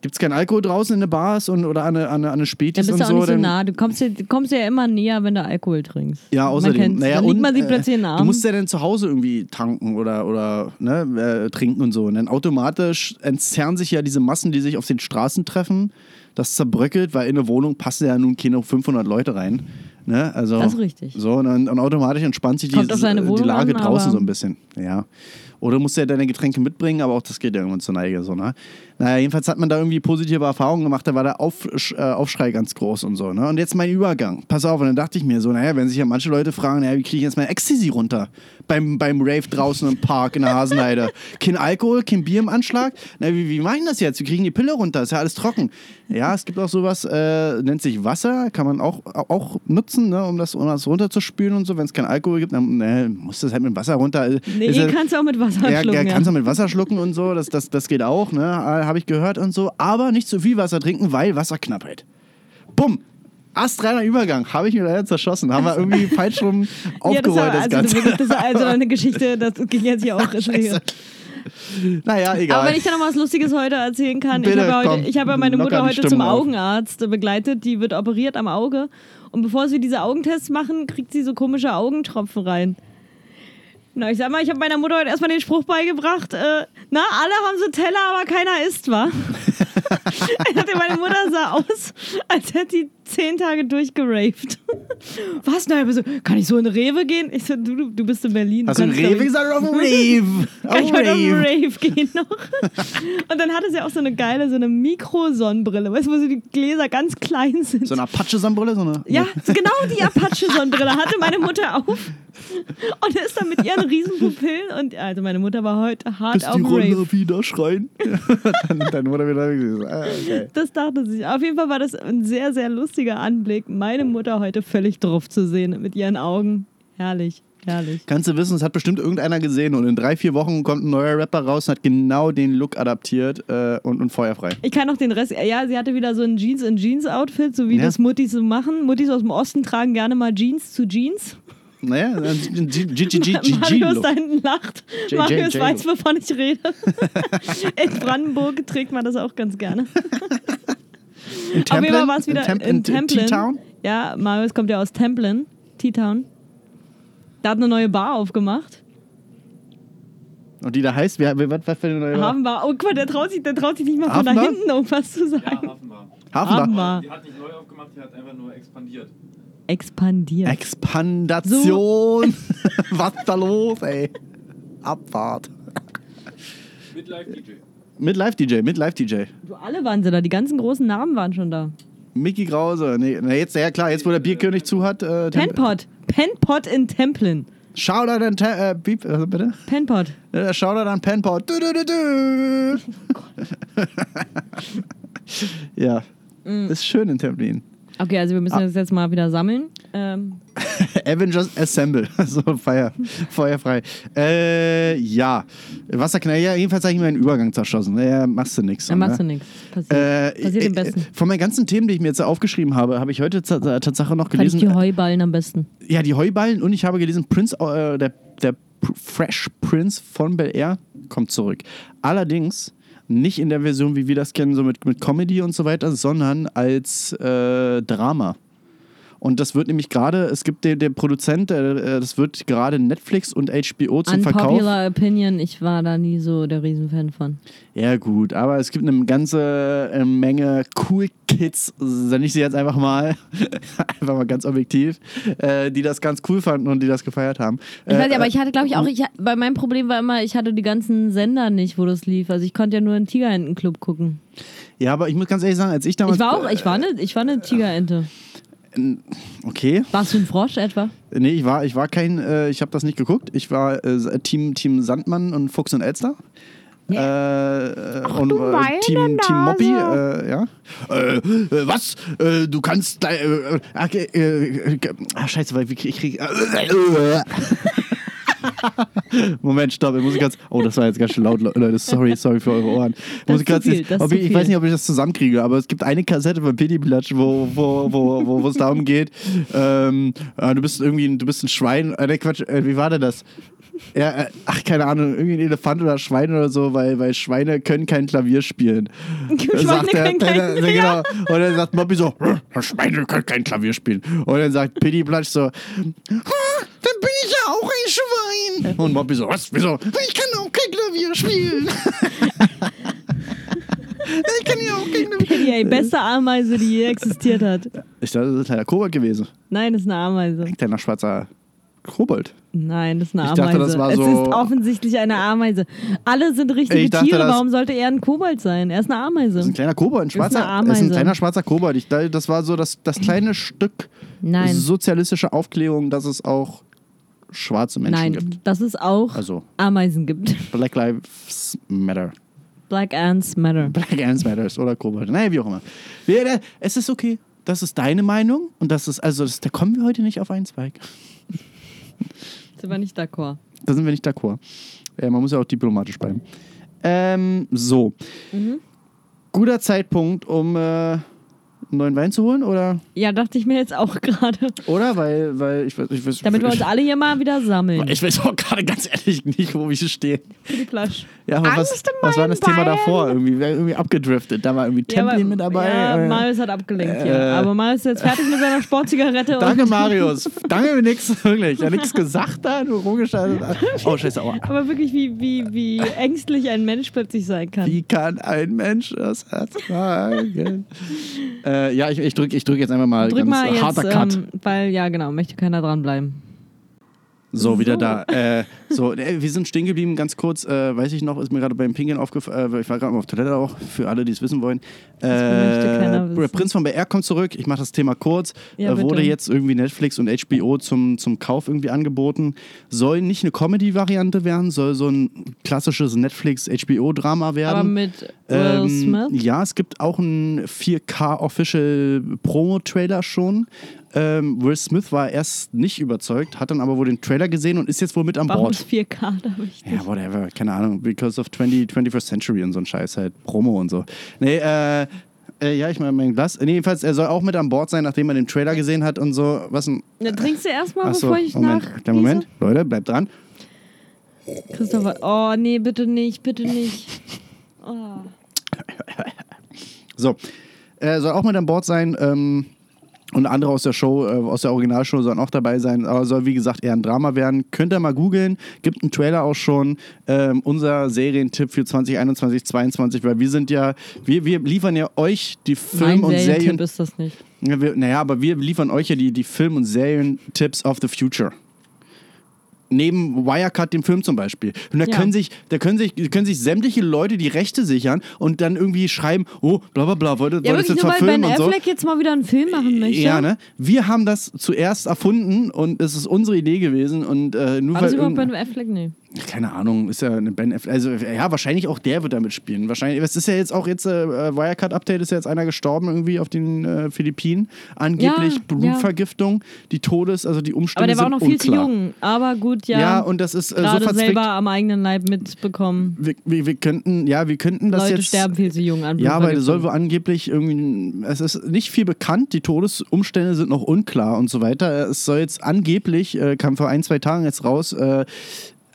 gibt es keinen Alkohol draußen in den Bars und, oder an eine, an eine, Spätis bist und du auch so. nicht so nah. Du kommst, ja, du kommst ja immer näher, wenn du Alkohol trinkst. Ja, außerdem. Man naja, und, man sich äh, plötzlich Arm. Du musst ja dann zu Hause irgendwie tanken oder, oder ne, äh, trinken und so. Und dann automatisch entzerren sich ja diese Massen, die sich auf den Straßen treffen. Das zerbröckelt, weil in eine Wohnung passen ja nun keine 500 Leute rein. Ne? Also, Das ist richtig. So, und, dann, und automatisch entspannt sich die, die Lage an, draußen so ein bisschen. Ja. Oder musst du ja deine Getränke mitbringen, aber auch das geht ja irgendwann zur Neige. So, ne? Naja, jedenfalls hat man da irgendwie positive Erfahrungen gemacht. Da war der Auf, äh, Aufschrei ganz groß und so. Ne? Und jetzt mein Übergang. Pass auf, und dann dachte ich mir so, naja, wenn sich ja manche Leute fragen, naja, wie kriege ich jetzt mein Ecstasy runter? Beim, beim Rave draußen im Park in der Hasenheide. kein Alkohol, kein Bier im Anschlag. Na, wie, wie machen das jetzt? Wir kriegen die Pille runter, ist ja alles trocken. Ja, es gibt auch sowas, äh, nennt sich Wasser, kann man auch, auch nutzen, ne, um, das, um das runterzuspülen und so. Wenn es kein Alkohol gibt, dann ne, muss das halt mit Wasser runter. Nee, Ist ja- kannst du auch mit Wasser ja, schlucken. ja, kannst du mit Wasser schlucken und so, das, das, das geht auch, ne? Habe ich gehört und so. Aber nicht zu viel Wasser trinken, weil Wasserknappheit. Bumm! Astreiner Übergang, habe ich mir leider zerschossen. Haben wir irgendwie falsch rum ja, das, aufgerollt, war, das, also, Ganze. das ist also eine Geschichte, das ging jetzt hier auch. Scheiße. Naja, egal. Aber wenn ich da noch was Lustiges heute erzählen kann, ich Bitte, habe ja, ich habe ja meine Mutter heute zum auf. Augenarzt begleitet, die wird operiert am Auge und bevor sie diese Augentests machen, kriegt sie so komische Augentropfen rein. Na, ich sag mal, ich habe meiner Mutter heute erstmal den Spruch beigebracht, äh, na, alle haben so Teller, aber keiner isst, wa? meine Mutter sah aus, als hätte die zehn Tage durchgeraved. Was? Ich so, kann ich so in Rewe gehen? Ich so, du, du, bist in Berlin. Hast du glaub Rewe ich- gesagt oder auf dem Rave? kann ich heute auf den Rave. Gehen noch? Und dann hatte sie auch so eine geile, so eine Mikrosonnenbrille, weißt du, wo so die Gläser ganz klein sind. So eine Apache-Sonnenbrille? So eine, ja, genau die Apache-Sonnenbrille hatte meine Mutter auf und ist dann mit ihren riesen Pupillen und also meine Mutter war heute hart Bis auf die Rave. Roller wieder schreien. dann, dann wurde wieder okay. Das dachte sie. Auf jeden Fall war das ein sehr, sehr lustiger Anblick, meine Mutter heute völlig drauf zu sehen mit ihren Augen. Herrlich, herrlich. Kannst du wissen, es hat bestimmt irgendeiner gesehen und in drei, vier Wochen kommt ein neuer Rapper raus und hat genau den Look adaptiert äh, und, und feuerfrei. Ich kann noch den Rest. Ja, sie hatte wieder so ein Jeans in Jeans Outfit, so wie Ja. das Muttis so machen. Muttis aus dem Osten tragen gerne mal Jeans zu Jeans. Naja, dann Marius GGG-Look. da hinten lacht. Marius weiß, wovon ich rede. in Brandenburg trägt man das auch ganz gerne. In Auf jeden Fall war es In wieder in, Templin. T-Town? Ja, Marius kommt ja aus Templin, T-Town. Da hat eine neue Bar aufgemacht. Und die da heißt, wer, wer, was, was für eine neue Hafenbar. Oh, guck mal, der traut sich, der traut sich nicht mal von da hinten irgendwas zu Ja, sagen. Hafenbar. Hafenbar. Hafenbar. Die hat nicht neu aufgemacht, die hat einfach nur expandiert. Expandiert. Expandation. was da los, ey? Abfahrt. Mit Live-DJ. Mit Live-DJ, mit Live-DJ. Du, alle waren sie da, die ganzen großen Namen waren schon da. Mickey Krause. Nee, na jetzt, ja klar, jetzt wo der Bierkönig zu hat. Äh, Penpot. Penpot in Templin. Shoutout an Te äh, Beep, äh, bitte? Penpot. Äh, Shoutout an Penpot. Du, du, du, du. ja, Mm. ist schön in Templin. Okay, also wir müssen Ah. das jetzt mal wieder sammeln. Ähm, Avengers Assemble. so, Feuer, feuerfrei. Äh, ja. Wasserknall, ja, jedenfalls habe ich mir einen Übergang zerschossen. Ja, machst du nichts. da machst du nichts. Passiert, Äh, Passiert äh, am besten. Von meinen ganzen Themen, die ich mir jetzt aufgeschrieben habe, habe ich heute äh, Tatsache noch Fand ich gelesen. die Heuballen am besten. Ja, die Heuballen und ich habe gelesen, Prince, äh, der, der Fresh Prince von Bel Air kommt zurück. Allerdings nicht in der Version, wie wir das kennen, so mit, mit Comedy und so weiter, sondern als äh, Drama. Und das wird nämlich gerade, es gibt den, der Produzent, äh, das wird gerade Netflix und HBO zum Verkauf. Unpopular Opinion, ich war da nie so der Riesenfan von. Ja, gut, aber es gibt eine ganze äh, Menge cool Kids, nenne ich sie jetzt einfach mal, einfach mal ganz objektiv, äh, die das ganz cool fanden und die das gefeiert haben. Ich weiß Äh, nicht, aber ich hatte, glaube ich, auch, ich, bei meinem Problem war immer, ich hatte die ganzen Sender nicht, wo das lief. Also ich konnte ja nur einen Tigerentenclub gucken. Ja, aber ich muss ganz ehrlich sagen, als ich damals. Ich war auch, ich war eine, ich war eine Tigerente. Okay. Warst du ein Frosch etwa? Nee, ich war, ich war kein, äh, ich habe das nicht geguckt. Ich war äh, Team, Team Sandmann und Fuchs und Elster. Äh, äh, und äh, meine Team, Team äh, ja. Äh, äh, was? Äh, du kannst. Äh, äh, äh, äh, ah, scheiße, weil ich krieg. Moment, stopp, ich muss ich ganz. Oh, das war jetzt ganz schön laut, Leute. Sorry, sorry für eure Ohren. Muss ich viel, jetzt, ich, ich weiß nicht, ob ich das zusammenkriege, aber es gibt eine Kassette von Pity Platsch, wo, wo, wo, wo, wo es darum geht, ähm, äh, du bist irgendwie ein, du bist ein Schwein. Äh, nee, Quatsch, äh, wie war denn das? Ja, äh, ach, keine Ahnung, irgendwie ein Elefant oder Schwein oder so, weil, weil Schweine können kein Klavier spielen. Schweine Sagt er- können kein- äh, genau. Und dann sagt Moppy so, "Hm, Schweine können kein Klavier spielen. Und dann sagt Pity Platsch so, "Ah, dann bin ich ja auch ein Schwein. Und Moppy so, was, wieso? Ich kann auch kein Klavier spielen. ich kann ja auch kein Klavier Ey, beste Ameise, die je existiert hat. Ich dachte, das ist ein kleiner Kobold gewesen. Nein, das ist eine Ameise. Ein kleiner schwarzer Kobold. Nein, das ist eine Ich Ameise. dachte, das war es so- ist offensichtlich eine Ameise. Alle sind richtige Ich dachte, Tiere. Warum sollte er ein Kobold sein? Er ist eine Ameise. Das ist ein kleiner Kobold, ein ist schwarzer. eine Das ist ein kleiner schwarzer Kobold. Ich, das war so das, das kleine Stück Nein. sozialistische Aufklärung, dass es auch schwarze Menschen Nein, gibt. dass es auch Also Ameisen gibt. Black Lives Matter. Black Ants Matter. Black Ants Matters oder Kobold. Naja, wie auch immer. Äh, es ist okay. Das ist deine Meinung und das ist, also das, da kommen wir heute nicht auf einen Zweig. Sind wir nicht d'accord. Da sind wir nicht d'accord. Äh, man muss ja auch diplomatisch bleiben. Ähm, so. Mhm. Guter Zeitpunkt, um äh, einen neuen Wein zu holen, oder? Ja, dachte ich mir jetzt auch gerade. Oder? Weil, weil ich weiß, ich weiß, Damit wir uns ich, alle hier mal wieder sammeln. ich weiß auch gerade ganz ehrlich nicht, wo wir stehen. Für die Flasche. Ja, aber was, Angst in was war das meinen Thema davor? Irgendwie, wir irgendwie abgedriftet. Da war irgendwie Templin mit dabei. Ja, äh, Marius hat abgelenkt hier. äh, Aber Marius ist jetzt fertig mit seiner Sportzigarette. Danke, Marius. Danke für nix, wirklich. Ja, nichts gesagt da, nur rumgeschaltet. Oh, scheiße, aua. Aber wirklich, wie, wie, wie ängstlich ein Mensch plötzlich sein kann. Wie kann ein Mensch das ertragen? äh, ja, ich, ich drücke ich drück jetzt einfach mal Drück ganz mal jetzt, harter Cut. ähm, weil, ja genau, möchte keiner dranbleiben. So, wieder da. Äh, so, äh, wir sind stehen geblieben, ganz kurz. Äh, weiß ich noch, ist mir gerade beim Pingeln aufgefallen. Äh, ich war gerade mal auf Toilette auch, für alle, die es wissen wollen. Äh, wissen. Prinz von BR kommt zurück. Ich mache das Thema kurz. Ja, äh, wurde jetzt irgendwie Netflix und HBO zum, zum Kauf irgendwie angeboten. Soll nicht eine Comedy-Variante werden, soll so ein klassisches Netflix-HBO-Drama werden. Aber mit Will Ähm, Smith. Ja, es gibt auch einen 4K-Official Promo-Trailer schon. Ähm, Will Smith war erst nicht überzeugt, hat dann aber wohl den Trailer gesehen und ist jetzt wohl mit an Warum Bord. ist 4K da wichtig? Ja, whatever, keine Ahnung. Because of 20, 21st Century und so ein Scheiß halt. Promo und so. Nee, äh, äh ja, ich meine mein Glas. Nee, jedenfalls, er soll auch mit an Bord sein, nachdem er den Trailer gesehen hat und so. Was ein. Na, trinkst du erstmal, Achso, bevor ich Moment. nach. Der Moment. Leute, bleibt dran. Christopher, oh nee, bitte nicht, bitte nicht. Oh. So, er soll auch mit an Bord sein. Ähm, und andere aus der Show, äh, aus der Originalshow sollen auch dabei sein. Aber soll, wie gesagt, eher ein Drama werden. Könnt ihr mal googeln. Gibt einen Trailer auch schon. Ähm, unser Serientipp für 2021, 2022, weil wir sind ja, wir, wir liefern ja euch die Film- Mein und Serien. Serientipp ist das nicht. Ja, wir, naja, aber wir liefern euch ja die, die Film- und Serientipps of the Future. Neben Wirecut, dem Film zum Beispiel. Und da Ja. können, sich, da können, sich, können sich sämtliche Leute die Rechte sichern und dann irgendwie schreiben, oh, bla bla bla, wollte, Ja, wirklich jetzt nur weil verfilmen Ben und so. Affleck jetzt mal wieder einen Film machen möchte. Ja, ne? Wir haben das zuerst erfunden und es ist unsere Idee gewesen. Und äh, nur War das weil überhaupt irgend- Ben Affleck? Nee. Keine Ahnung, ist ja eine Ben Affleck. Also ja, wahrscheinlich auch der wird damit spielen. Wahrscheinlich, es ist ja jetzt auch jetzt äh, Wirecut Update ist ja jetzt einer gestorben irgendwie auf den äh, Philippinen. Angeblich Ja, Blutvergiftung, die Todes, also die Umstände Aber der war auch noch viel unklar. zu jung. Aber gut, ja. Ja, und das ist äh, so selber am eigenen Leib mitbekommen. Wir, wir, wir könnten, ja, wir könnten das Leute jetzt. sterben viel zu jung an Ja, aber das soll wohl angeblich irgendwie, es ist nicht viel bekannt, die Todesumstände sind noch unklar und so weiter. Es soll jetzt angeblich, äh, kam vor ein, zwei Tagen jetzt raus, äh,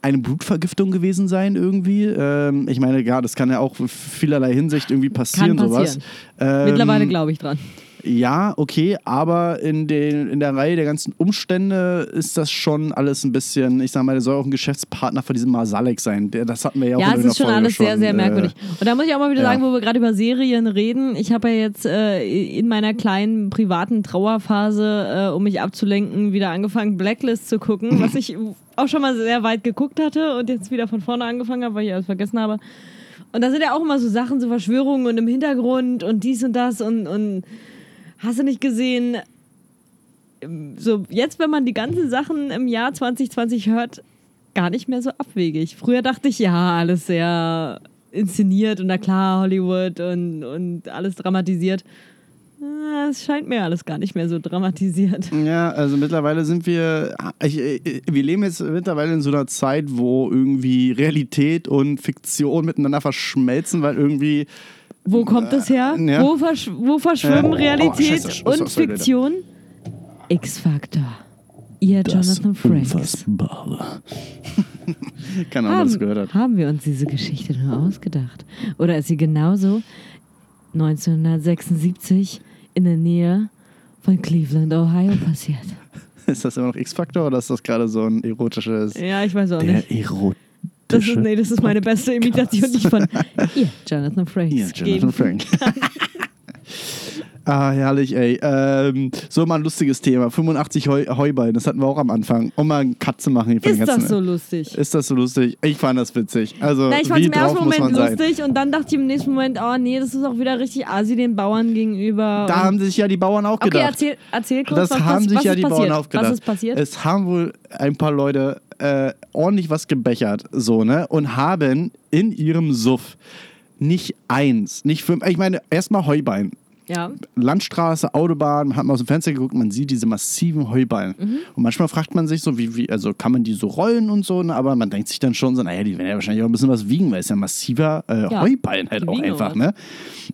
eine Blutvergiftung gewesen sein irgendwie. Ähm, ich meine, ja, das kann ja auch in vielerlei Hinsicht irgendwie passieren, Kann sowas. passieren. Ähm, Mittlerweile glaube ich dran. Ja, okay, aber in, den, in der Reihe der ganzen Umstände ist das schon alles ein bisschen, ich sag mal, der soll auch ein Geschäftspartner von diesem Masalek sein. Der, das hatten wir ja auch Ja, es der ist schon Folge alles sehr, sehr schon, merkwürdig. Äh, Und da muss ich auch mal wieder ja. sagen, wo wir gerade über Serien reden. Ich habe ja jetzt äh, in meiner kleinen privaten Trauerphase, äh, um mich abzulenken, wieder angefangen, Blacklist zu gucken, was ich auch schon mal sehr weit geguckt hatte und jetzt wieder von vorne angefangen habe, weil ich alles vergessen habe. Und da sind ja auch immer so Sachen, so Verschwörungen und im Hintergrund und dies und das und, und hast du nicht gesehen, so jetzt, wenn man die ganzen Sachen im Jahr 2020 hört, gar nicht mehr so abwegig. Früher dachte ich, ja, alles sehr inszeniert und na klar, Hollywood und, und alles dramatisiert. Ah, Es scheint mir alles gar nicht mehr so dramatisiert. Ja, also mittlerweile sind wir, ich, ich, wir leben jetzt mittlerweile in so einer Zeit, wo irgendwie Realität und Fiktion miteinander verschmelzen, weil irgendwie, Wo kommt das her? Ja. Wo, versch wo verschwimmen. Oh, Realität scheiße, scheiße, und. Fiktion? X-Factor. Ihr Jonathan Frakes. Unfassbare. Keine Ahnung, das gehört hat. haben wir uns diese Geschichte nur ausgedacht? Oder ist sie genauso 1976 in der Nähe von Cleveland, Ohio passiert? Ist das immer noch X-Faktor oder ist das gerade so ein erotisches... Ja, ich weiß auch Der nicht. erotische... Das ist, nee, das ist meine beste Imitation, die ich von ihr, Jonathan Ja, geben Jonathan Frank. ah, herrlich, ey. Ähm, so mal ein lustiges Thema. 85 Heu Heuballen, das hatten wir auch am Anfang. Um mal einen Cut zu machen. Ist das ganzen- so lustig? Ist das so lustig? Ich fand das witzig. Also, Na, ich fand es im ersten Moment sein? lustig und dann dachte ich im nächsten Moment, oh nee, das ist auch wieder richtig asi den Bauern gegenüber. Da haben sich ja die Bauern auch okay, gedacht. erzähl, erzähl kurz, das was, haben was, sich was ja ist die passiert? Bauern auch gedacht. Was ist passiert? Es haben wohl ein paar Leute äh, ordentlich was gebechert, so, ne? Und haben in ihrem Suff nicht eins, nicht fünf, ich meine, erstmal Heuballen. Ja. Landstraße, Autobahn, man hat mal aus dem Fenster geguckt, man sieht diese massiven Heuballen. Mhm. Und manchmal fragt man sich so, wie, wie, also kann man die so rollen und so, ne? aber man denkt sich dann schon so, naja, die werden ja wahrscheinlich auch ein bisschen was wiegen, weil es ja massiver äh, Ja, Heuballen halt die auch einfach, auch ne?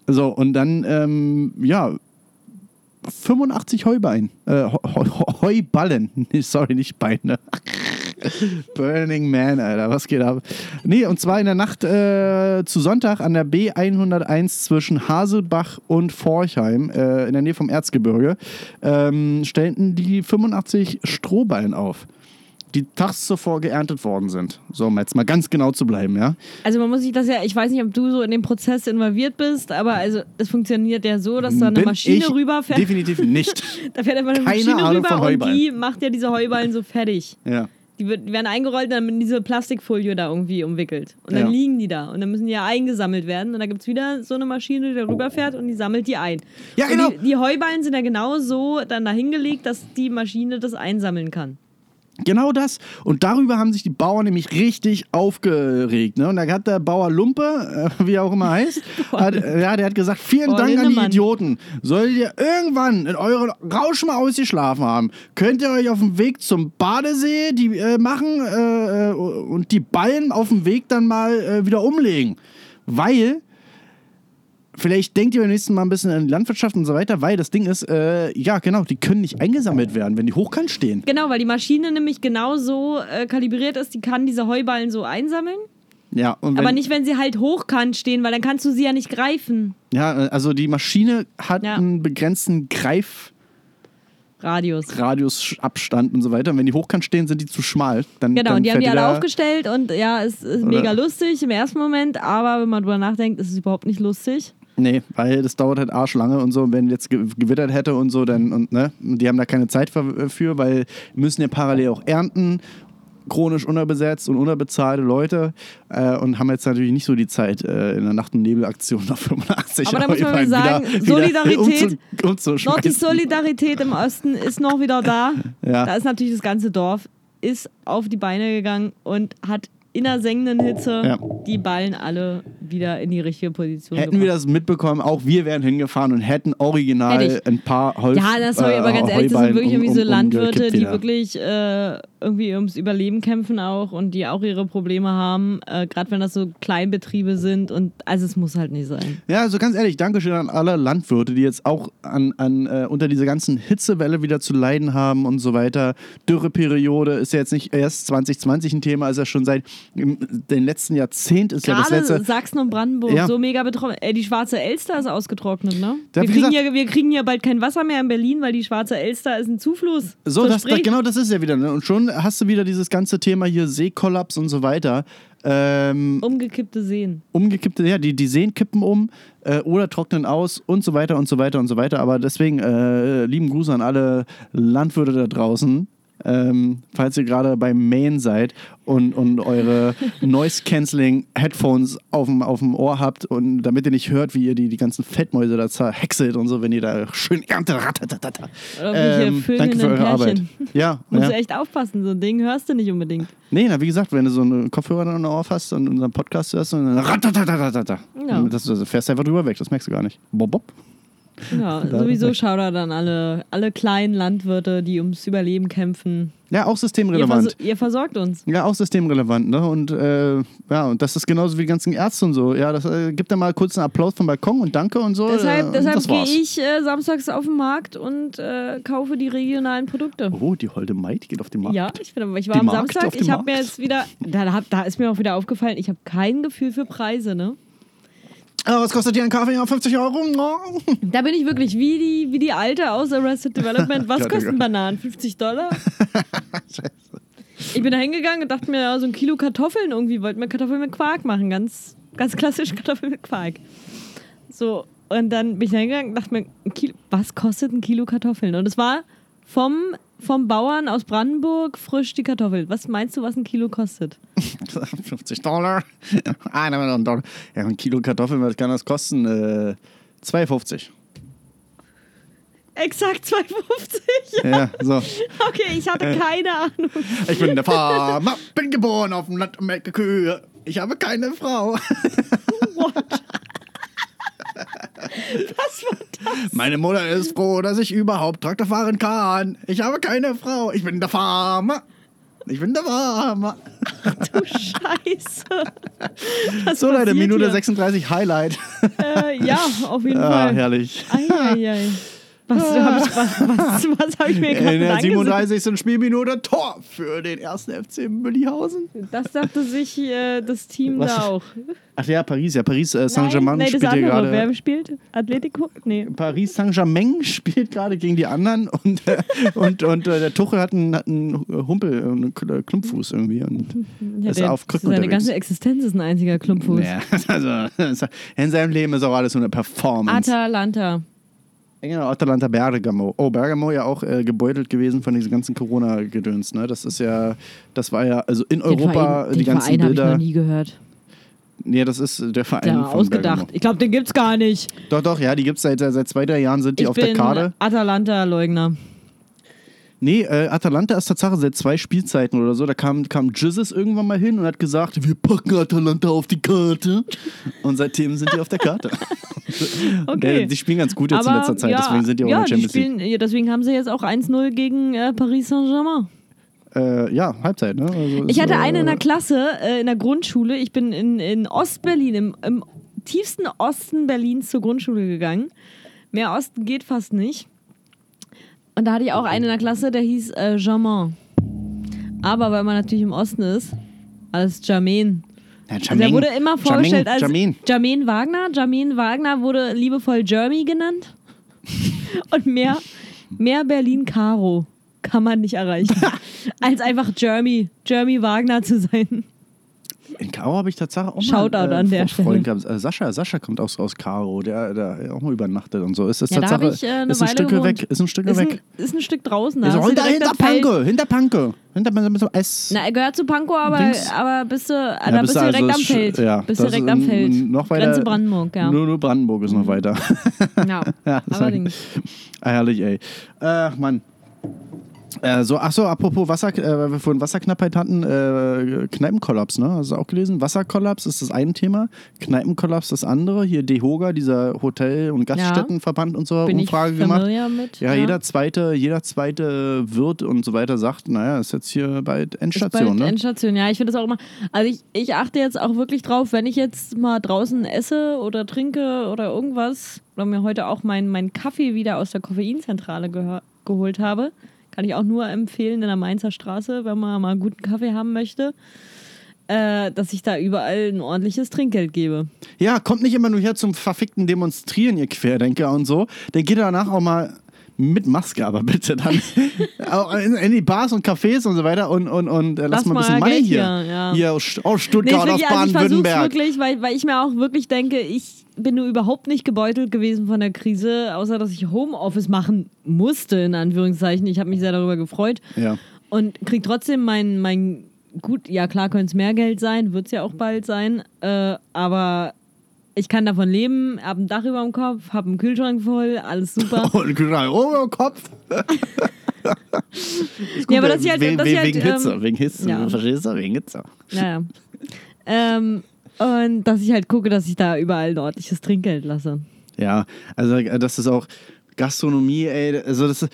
So, und dann, ähm, ja, 85 Heuballen, äh, Heu- Heu- Heuballen, sorry, nicht Beine. Burning Man, Alter, was geht ab? Nee, und zwar in der Nacht äh, zu Sonntag an der B101 zwischen Haselbach und Forchheim, äh, in der Nähe vom Erzgebirge, ähm, stellten die 85 Strohballen auf, die tags zuvor geerntet worden sind. So, um jetzt mal ganz genau zu bleiben, ja? Also man muss sich das ja, ich weiß nicht, ob du so in dem Prozess involviert bist, aber also es funktioniert ja so, dass da eine Bin Maschine rüberfährt. Definitiv nicht. Da fährt einfach eine Keine Maschine Ahnung rüber und die macht ja diese Heuballen so fertig. ja. Die, werden eingerollt und dann in diese Plastikfolie da irgendwie umwickelt. Und dann Ja. liegen die da. Und dann müssen die ja eingesammelt werden. Und da gibt es wieder so eine Maschine, die da rüberfährt und die sammelt die ein. Ja, genau. Die, die Heuballen sind ja genau so dann dahingelegt, dass die Maschine das einsammeln kann. Genau das. Und darüber haben sich die Bauern nämlich richtig aufgeregt. Ne? Und da hat der Bauer Lumpe, äh, wie er auch immer heißt, hat, ja, der hat gesagt, vielen Bauer Dank an die. Idioten. Solltet ihr irgendwann in euren Rausch mal ausgeschlafen haben, könnt ihr euch auf dem Weg zum Badesee die äh, machen äh, äh, und die Ballen auf dem Weg dann mal äh, wieder umlegen. Weil Vielleicht denkt ihr beim nächsten Mal ein bisschen an Landwirtschaft und so weiter, weil das Ding ist, äh, ja genau, die können nicht eingesammelt werden, wenn die hochkant stehen. Genau, weil die Maschine nämlich genau so äh, kalibriert ist, die kann diese Heuballen so einsammeln. Ja, Aber nicht, wenn sie halt hochkant stehen, weil dann kannst du sie ja nicht greifen. Ja, also die Maschine hat Ja. einen begrenzten Radius. Greifradiusabstand und so weiter. Und wenn die hochkant stehen, sind die zu schmal. Dann, Genau, dann und die haben die alle aufgestellt und ja, es ist mega lustig im ersten Moment, aber wenn man drüber nachdenkt, ist es überhaupt nicht lustig. Nee, weil das dauert halt arschlange und so. Und wenn jetzt ge- gewittert hätte und so, dann, und ne, die haben da keine Zeit für, weil müssen ja parallel auch ernten. Chronisch unterbesetzt und unterbezahlte Leute äh, und haben jetzt natürlich nicht so die Zeit äh, in der Nacht- und Nebelaktion nach 85 Aber da muss man Heuballen sagen, Solidarität- umzu, umzuschmeißen. Noch die Solidarität im Osten ist noch wieder da. Ja. Da ist natürlich das ganze Dorf, ist auf die Beine gegangen und hat in der sengenden Hitze Ja. die Ballen alle wieder in die richtige Position Hätten wir gebracht. das mitbekommen, auch wir wären hingefahren und hätten original Hätte ich. ein paar Holz. Ja, das sorry, äh, aber ganz ehrlich, das sind wirklich um- irgendwie so um- Landwirte, umgekippt die wieder. wirklich äh, irgendwie ums Überleben kämpfen auch und die auch ihre Probleme haben, äh, gerade wenn das so Kleinbetriebe sind und also es muss halt nicht sein. Ja, also ganz ehrlich, Dankeschön an alle Landwirte, die jetzt auch an, an, äh, unter dieser ganzen Hitzewelle wieder zu leiden haben und so weiter. Dürreperiode ist ja jetzt nicht erst 2020 ein Thema, ist ja schon seit dem letzten Jahrzehnt ist ja das Gerade letzte. Sachsen und Brandenburg Ja. so mega betroffen. Ey, die schwarze Elster ist ausgetrocknet, ne? Ja, wir, kriegen hier, wir kriegen hier bald kein Wasser mehr in Berlin, weil die schwarze Elster ist ein Zufluss. So, das, das, genau das ist ja wieder. Ne? Und schon hast du wieder dieses ganze Thema hier Seekollaps und so weiter. Ähm, Umgekippte Seen. umgekippte, ja, die, die Seen kippen um äh, oder trocknen aus und so weiter und so weiter und so weiter. Aber deswegen äh, lieben Gruß an alle Landwirte da draußen. Ähm, falls ihr gerade beim Mähen seid und, und eure Noise-Canceling-Headphones auf dem, auf dem Ohr habt und damit ihr nicht hört, wie ihr die, die ganzen Fettmäuse da zerhäckselt und so, wenn ihr da schön ratatatata. Welche Ähm, danke für eure Arbeit. Ja, Musst ja. du echt aufpassen, so ein Ding hörst du nicht unbedingt. Nee, na, wie gesagt, wenn du so einen Kopfhörer dann auf hast und unseren Podcast hörst, und dann ratatatatata. Ja. Das, das fährst du einfach drüber weg, das merkst du gar nicht. Bob, bob. Ja, Da- sowieso Shoutout an alle, alle kleinen Landwirte, die ums Überleben kämpfen. Ja, auch Ihr, systemrelevant. verso ihr versorgt uns. Ja, auch systemrelevant, ne? Und äh, ja, und das ist genauso wie die ganzen Ärzte und so. Ja, das äh, gibt dann mal kurz einen Applaus vom Balkon und danke und so. äh, Deshalb, und deshalb gehe ich äh, samstags auf den Markt und äh, kaufe die regionalen Produkte. Oh, die holde Maid geht auf den Markt. Ja, ich, bin, ich war Die am Markt Samstag. Ich habe mir jetzt wieder, da, da ist mir auch wieder aufgefallen, ich habe kein Gefühl für Preise, ne? Ah, was kostet hier ein Kaffee? Ja, 50 Euro? Oh. Da bin ich wirklich wie die, wie die Alte aus Arrested Development. Was oh kosten. Bananen? 50 Dollar? Ich bin da hingegangen und dachte mir, ja, so ein Kilo Kartoffeln irgendwie, wollten wir Kartoffeln mit Quark machen. Ganz, ganz klassisch Kartoffeln mit Quark. So, und dann bin ich da hingegangen und dachte mir, Kilo, was kostet ein Kilo Kartoffeln? Und es war vom, vom Bauern aus Brandenburg frisch die Kartoffeln. Was meinst du, was ein Kilo kostet? 50 Dollar. Eine Million Dollar. Ja, ein Kilo Kartoffeln, was kann das kosten? Äh, 2,50. Exakt 2,50. Ja, so. Okay, ich hatte keine Ahnung. Ich bin der Farmer, bin geboren auf dem Land und melke Kühe. Ich habe keine Frau. What? Was war das? Meine Mutter ist froh, dass ich überhaupt Traktor fahren kann. Ich habe keine Frau. Ich bin der Farmer. Ich bin der Farmer. Du Scheiße. Was So, Leute, Minute hier? 36 Highlight. Äh, ja, auf jeden Ah, Fall. herrlich. Eieiei. Was, ich, was, was, was habe ich mir In gerade der angesehen? 37. Spielminute Tor für den ersten FC Müllihausen. Das dachte sich äh, das Team da auch. Ach ja, Paris, ja, Paris äh, Saint-Germain spielt hier gerade. Wer spielt? Atletico? Nee. Paris Saint-Germain spielt gerade gegen die anderen und, äh, und, und äh, der Tuchel hat einen, hat einen Humpel, einen Kl- Klumpfuß irgendwie und Ja, ist der, auf Krücken seine ganze Existenz ist ein einziger Klumpfuß. Ja, also, in seinem Leben ist auch alles nur eine Performance. Atalanta. Genau, Atalanta Bergamo. Oh, Bergamo ja auch äh, gebeutelt gewesen von diesem ganzen Corona-Gedöns. Ne? Das ist ja, das war ja, also in Den Europa Verein, die ganzen Verein habe ich noch Bilder. nie gehört. Nee, das ist der Verein von ausgedacht. Bergamo. Ich glaube, den gibt's gar nicht. Doch, doch, ja, die gibt es seit, seit zwei, drei Jahren, sind die ich auf der Karte. Atalanta-Leugner. Nee, äh, Atalanta ist Tatsache seit zwei Spielzeiten oder so. Da kam, kam Jesus irgendwann mal hin und hat gesagt, wir packen Atalanta auf die Karte. Und seitdem sind die auf der Karte. Okay. Ja, die spielen ganz gut jetzt in letzter Zeit, deswegen sind die auch ja, in der Champions spielen, ja, deswegen haben sie jetzt auch 1-0 gegen äh, Paris Saint-Germain. League. Äh, ja, Halbzeit, ne? Also Ich hatte äh, eine in der Klasse, äh, in der Grundschule. Ich bin in, in Ostberlin, im, im tiefsten Osten Berlins zur Grundschule gegangen. Mehr Osten geht fast nicht. Und da hatte ich auch einen in der Klasse, der hieß äh, Germain. Aber weil man natürlich im Osten ist, als Jermaine. Ja, Also er wurde immer vorgestellt als Jermaine. Jermaine Wagner. Jermaine Wagner wurde liebevoll Jeremy genannt. Und mehr, mehr Berlin-Caro kann man nicht erreichen. als einfach Jeremy, Jeremy Wagner zu sein. In Karo habe ich tatsächlich auch mal Shoutout äh, an der Freund gehabt. Äh, Sascha, Sascha kommt aus, aus Karo, der, der auch mal übernachtet und so. Ist das Ja, da Tatsache, habe ich äh, ist ein Stück weg, ist ein Stück ist weg. Ein, ist ein Stück draußen. Da Ist hinter, hinter am Feld. Pankow, hinter Pankow. Hinter S. Na, er gehört zu Pankow, aber, Dings. aber bist du, Ja, da bist du direkt also am Feld. Ja, bist direkt am Feld. Noch weiter, Grenze Brandenburg, ja. Nur, nur Brandenburg ist noch weiter. ja. Ja, das Allerdings. Ah, herrlich, ey. Ach, Mann. Äh, so, ach so, apropos Wasser, äh, weil wir vorhin Wasserknappheit hatten, äh, Kneipenkollaps, ne? Hast du auch gelesen? Wasserkollaps ist das eine Thema, Kneipenkollaps das andere. Hier DEHOGA, dieser Hotel- und Gaststättenverband und so, Bin ich Umfrage gemacht. familiar mit. Ja, jeder zweite, jeder zweite Wirt und so weiter sagt, naja, ist jetzt hier bald Endstation, bald ne? Endstation, ja. Ich finde das auch immer. Also ich, ich achte jetzt auch wirklich drauf, wenn ich jetzt mal draußen esse oder trinke oder irgendwas, oder mir heute auch meinen mein Kaffee wieder aus der Koffeinzentrale geholt habe. Kann ich auch nur empfehlen in der Mainzer Straße, wenn man mal einen guten Kaffee haben möchte. äh, dass ich da überall ein ordentliches Trinkgeld gebe. Ja, kommt nicht immer nur hier zum verfickten Demonstrieren, ihr Querdenker und so. Dann geht danach auch mal mit Maske, aber bitte dann in, in die Bars und Cafés und so weiter und, und, und äh, lass, Lass mal ein bisschen Money hier. hier, ja. Hier aus, Nee, Stuttgart, ich, aus also Baden-Württemberg. wirklich, weil, weil ich mir auch wirklich denke, ich bin nur überhaupt nicht gebeutelt gewesen von der Krise, außer dass ich Homeoffice machen musste, in Anführungszeichen. Ich habe mich sehr darüber gefreut Ja. und krieg trotzdem mein, mein gut, ja klar könnte es mehr Geld sein, wird es ja auch bald sein, äh, aber ich kann davon leben, habe ein Dach über dem Kopf, habe einen Kühlschrank voll, alles super. Und Kühlschrank oh, im Kopf. ja, aber dass ich halt, wegen, dass ich halt, wegen Hitze, ähm, wegen Hitze, ja. verstehst du? Wegen Hitze. Naja. ähm, und dass ich halt gucke, dass ich da überall ein ordentliches Trinkgeld lasse. Ja, also äh, das ist auch Gastronomie, ey, also das ist,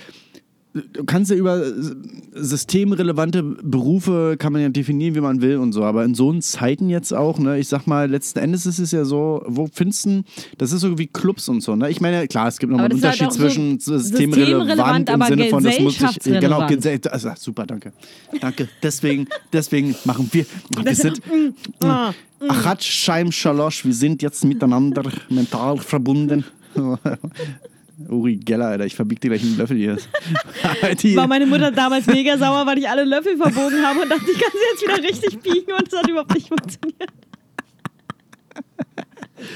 du kannst ja über s- systemrelevante Berufe kann man ja definieren, wie man will und so, aber in so Zeiten jetzt auch, ne, ich sag mal, letzten Endes ist es ja so, wo findest du, das ist so wie Clubs und so, ne? Ich meine, klar, es gibt nochmal einen ist Unterschied halt auch so zwischen systemrelevant systemrelevant, im aber Sinne von, das muss ich, genau, gesellschaftsrelevant. gesell- also, super, danke, danke, deswegen, deswegen machen wir, wir sind, Ah, Achatsch, Scheim, Schalosch, wir sind jetzt miteinander mental verbunden. Uri Geller, Alter, ich verbieg dir gleich einen Löffel hier. War meine Mutter damals mega sauer, weil ich alle Löffel verbogen habe und dachte, ich kann sie jetzt wieder richtig biegen und es hat überhaupt nicht funktioniert.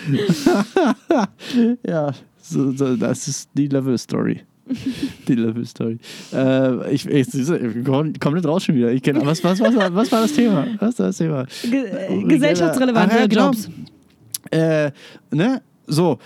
ja, so, so, das ist die Level-Story. Die Level-Story. Äh, ich, ich, ich komm komplett raus schon wieder. Ich kenn, was, was, was, war- was war das Thema? Was war das Thema? Ge äh, gesellschaftsrelevante. Ach ja, genau. Jobs. Äh, ne? So.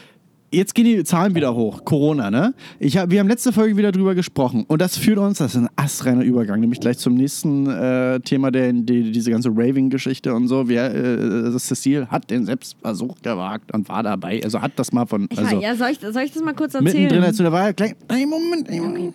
Jetzt gehen die Zahlen wieder hoch. Corona, ne? Ich hab, wir haben letzte Folge wieder drüber gesprochen. Und das führt uns, das ist ein astreiner Übergang, nämlich gleich zum nächsten äh, Thema, der, die, diese ganze Raving-Geschichte und so. Wer, äh, Cecile hat den Selbstversuch gewagt und war dabei. Also hat das mal von. Also, ja, soll ich, soll ich das mal kurz erzählen? Mittendrin, als du da war, gleich, Moment, Moment.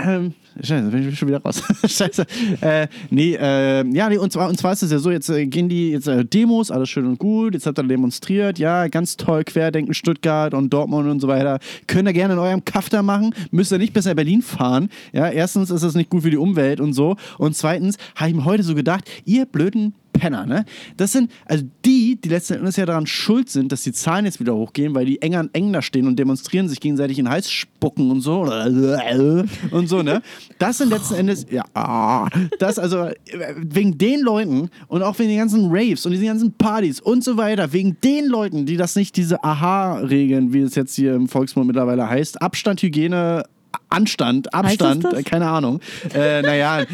Ähm, scheiße, bin ich schon wieder raus. scheiße. Äh, nee, äh, ja, nee, und zwar, und zwar ist es ja so, jetzt äh, gehen die jetzt äh, Demos, alles schön und gut, jetzt habt ihr demonstriert, ja, ganz toll, Querdenken, Stuttgart und Dortmund und so weiter. Könnt ihr gerne in eurem Kafter machen, müsst ihr nicht bis nach Berlin fahren. Ja, erstens ist das nicht gut für die Umwelt und so. Und zweitens habe ich mir heute so gedacht, ihr blöden Penner, ne? Das sind, also die, die letzten Endes ja daran schuld sind, dass die Zahlen jetzt wieder hochgehen, weil die enger an eng da stehen und demonstrieren, sich gegenseitig in den Hals spucken und so. Und so, ne? Das sind letzten Endes, ja, das also, äh, wegen den Leuten und auch wegen den ganzen Raves und diesen ganzen Partys und so weiter, wegen den Leuten, die das nicht, diese Aha-Regeln, wie es jetzt hier im Volksmund mittlerweile heißt, Abstand, Hygiene, Anstand, Abstand, äh, keine Ahnung. Äh, naja,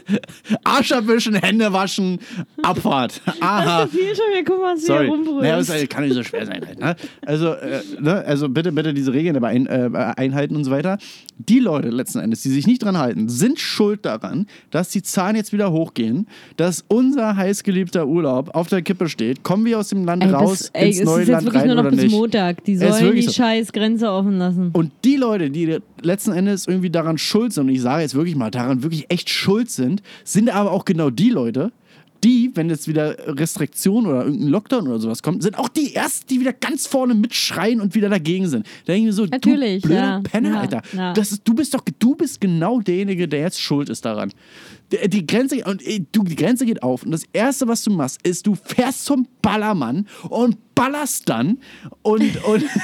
Arsch abwischen, Hände waschen, Abfahrt. Aha. Das ist viel schon, gucken mal, was Sorry. hier rumbrüllt. Naja, das kann nicht so schwer sein. Halt, ne? Also, äh, ne? also bitte, bitte diese Regeln dabei ein, äh, einhalten und so weiter. Die Leute letzten Endes, die sich nicht dran halten, sind schuld daran, dass die Zahlen jetzt wieder hochgehen, dass unser heißgeliebter Urlaub auf der Kippe steht. Kommen wir aus dem Land ey, raus, bis, ey, ins es neue ist jetzt Land wirklich rein nur noch oder bis nicht? Montag. Die Es sollen die so. scheiß Grenze offen lassen. Und die Leute, die letzten Endes irgendwie daran schuld sind, und ich sage jetzt wirklich mal, daran wirklich echt schuld sind, sind aber auch genau die Leute, die, wenn jetzt wieder Restriktionen oder irgendein Lockdown oder sowas kommt, sind auch die Ersten, die wieder ganz vorne mitschreien und wieder dagegen sind. Da denke ich mir so, Natürlich, du blöder ja. Penner, Ja, Alter. ja. Das ist, du bist doch, du bist genau derjenige, der jetzt schuld ist daran. Die, Grenze, und äh, du, die Grenze geht auf und das Erste, was du machst, ist, du fährst zum Ballermann und ballerst dann und, und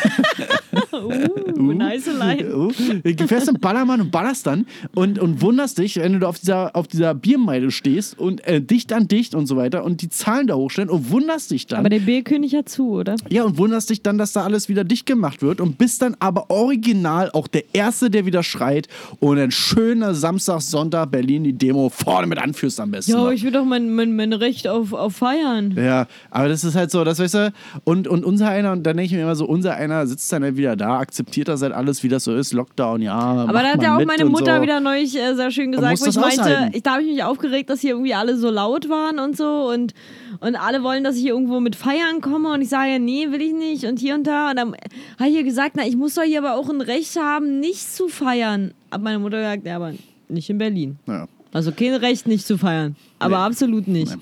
Uh, nice line. Uh, du fährst im Ballermann und ballerst dann und, und wunderst dich, wenn du auf dieser, auf dieser Biermeile stehst und äh, dicht an dicht und so weiter und die Zahlen da hochstellen und wunderst dich dann. Aber der Bierkönig hat zu, oder? ja, und wunderst dich dann, dass da alles wieder dicht gemacht wird und bist dann aber original auch der Erste, der wieder schreit und ein schöner Samstag, Sonntag Berlin die Demo vorne mit anführst am besten. Ja, ich will doch mein, mein, mein Recht auf, auf Feiern. Ja, aber das ist halt so, das weißt du, und, und unser einer, und dann denke ich mir immer so, unser einer sitzt dann halt wieder da, akzeptiert das halt alles, wie das so ist, Lockdown, ja. Aber da hat ja auch meine Mutter so. wieder neulich äh, sehr schön gesagt, wo ich meinte, ich, da habe ich mich aufgeregt, dass hier irgendwie alle so laut waren und so und, und alle wollen, dass ich hier irgendwo mit feiern komme und ich sage, nee, will ich nicht und hier und da. Und dann habe ich ihr gesagt, na, ich muss doch hier aber auch ein Recht haben, nicht zu feiern. Hat meine Mutter gesagt, ja, aber nicht in Berlin. Ja. Also kein Recht, nicht zu feiern. Aber Nee. absolut nicht.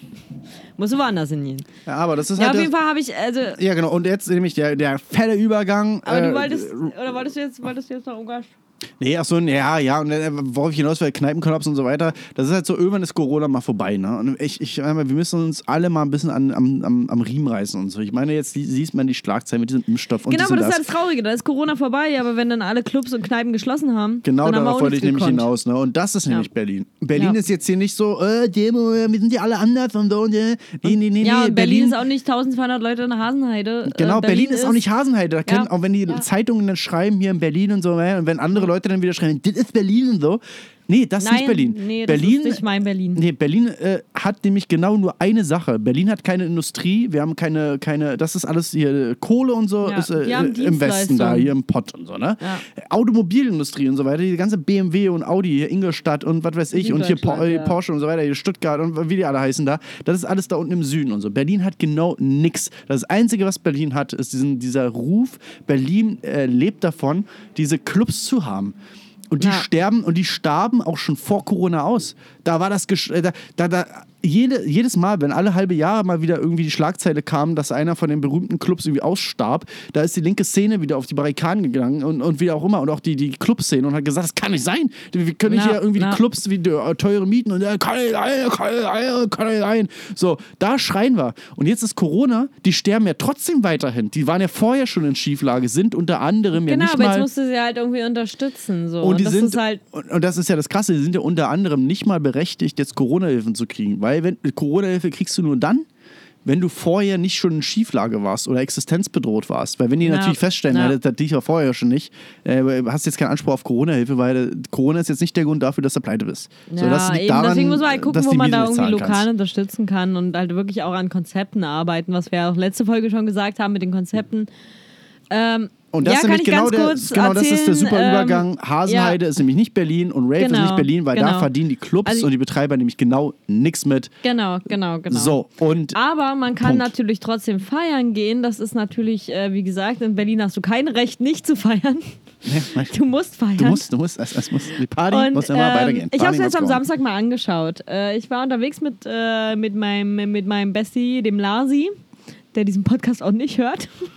Muss woanders hingehen. ja, aber das ist Ja, halt. auf jeden Fall habe ich, also, ja, genau, und jetzt nämlich der, der fette Übergang. aber äh, du wolltest, oder wolltest du jetzt, wolltest du jetzt noch Ungarn? Nee, ach so, ja, ja, und äh, worauf ich hinaus will, Kneipenkollaps und so weiter, das ist halt so, irgendwann ist Corona mal vorbei, ne? Und ich, ich meine, wir müssen uns alle mal ein bisschen an, am, am, am Riemen reißen und so. Ich meine, jetzt sie- siehst man die Schlagzeilen mit diesem Impfstoff und Genau, aber diesem das ist ja das Traurige. Da ist Corona vorbei, aber wenn dann alle Clubs und Kneipen geschlossen haben, Genau dann haben darauf wollte ich nämlich gekonnt. hinaus, ne? Und das ist nämlich Berlin. Berlin Ja. ist jetzt hier nicht so, äh, Demo, äh, wir sind ja alle anders und so und äh. Nee, nee, nee, Ja, nee. und Berlin, ist auch nicht 1200 Leute in der Hasenheide. Genau, Äh, Berlin, ist auch nicht Hasenheide. Da können, Ja. auch wenn die Ja. Zeitungen dann schreiben, hier in Berlin und so, äh, und wenn andere Leute dann wieder schreiben, das ist Berlin und so. Nee, das ist Nein, nicht Berlin. nee, das Berlin ist nicht mein Berlin. Nee, Berlin äh, hat nämlich genau nur eine Sache. Berlin hat keine Industrie, wir haben keine, keine das ist alles hier äh, Kohle und so, Ja, ist äh, haben im Westen da, hier im Pott und so, ne? Ja. Automobilindustrie und so weiter, die ganze BMW und Audi, hier Ingolstadt und was weiß ich und hier Po- äh, ja. Porsche und so weiter, hier Stuttgart und wie die alle heißen da, das ist alles da unten im Süden und so. Berlin hat genau nix. Das Einzige, was Berlin hat, ist diesen, dieser Ruf, Berlin äh, lebt davon, diese Clubs zu haben. Und die Ja. sterben und die starben auch schon vor Corona aus. Da war das gesch- äh, da, da, da jede, jedes Mal, wenn alle halbe Jahre mal wieder irgendwie die Schlagzeile kam, dass einer von den berühmten Clubs irgendwie ausstarb, da ist die linke Szene wieder auf die Barrikaden gegangen und, und wie auch immer und auch die, die Clubszene und hat gesagt, das kann nicht sein. Wir können nicht Ja, hier irgendwie ja. die Clubs wie äh, teure Mieten und äh, kann nicht sein, kann nicht sein, kann nicht sein. So, da schreien wir. Und jetzt ist Corona, die sterben ja trotzdem weiterhin. Die waren ja vorher schon in Schieflage, sind unter anderem ja Genau, nicht aber mal jetzt musst du sie halt irgendwie unterstützen. So. und die das sind, ist halt. und, und das ist ja das Krasse, die sind ja unter anderem nicht mal berechtigt, jetzt Corona-Hilfen zu kriegen. Weil wenn Corona-Hilfe kriegst du nur dann, wenn du vorher nicht schon in Schieflage warst oder existenzbedroht warst. Weil wenn die Ja, natürlich feststellen, ja. ja. das, lief ja vorher schon nicht, äh, hast jetzt keinen Anspruch auf Corona-Hilfe, weil Corona ist jetzt nicht der Grund dafür, dass du pleite bist. Ja, das liegt daran, deswegen muss man halt gucken, wo man da irgendwie lokal kannst. unterstützen kann und halt wirklich auch an Konzepten arbeiten, was wir auch letzte Folge schon gesagt haben mit den Konzepten. Ähm, Und das, ja, ist nämlich ich genau, der, genau das ist der super ähm, Übergang. Hasenheide ja. ist nämlich nicht Berlin und Rave ist Genau, nicht Berlin, weil da genau. verdienen die Clubs Also- und die Betreiber nämlich genau nichts mit. Genau, genau, genau. So, und Aber man kann Punkt. natürlich trotzdem feiern gehen. Das ist natürlich, äh, wie gesagt, in Berlin hast du kein Recht, nicht zu feiern. Du musst feiern. Du musst, du musst, es, es muss, die Party muss immer ähm, weitergehen. Ich habe es jetzt am. Samstag mal angeschaut. Äh, ich war unterwegs mit, äh, mit, meinem, mit meinem Bestie, dem Larsi, der diesen Podcast auch nicht hört.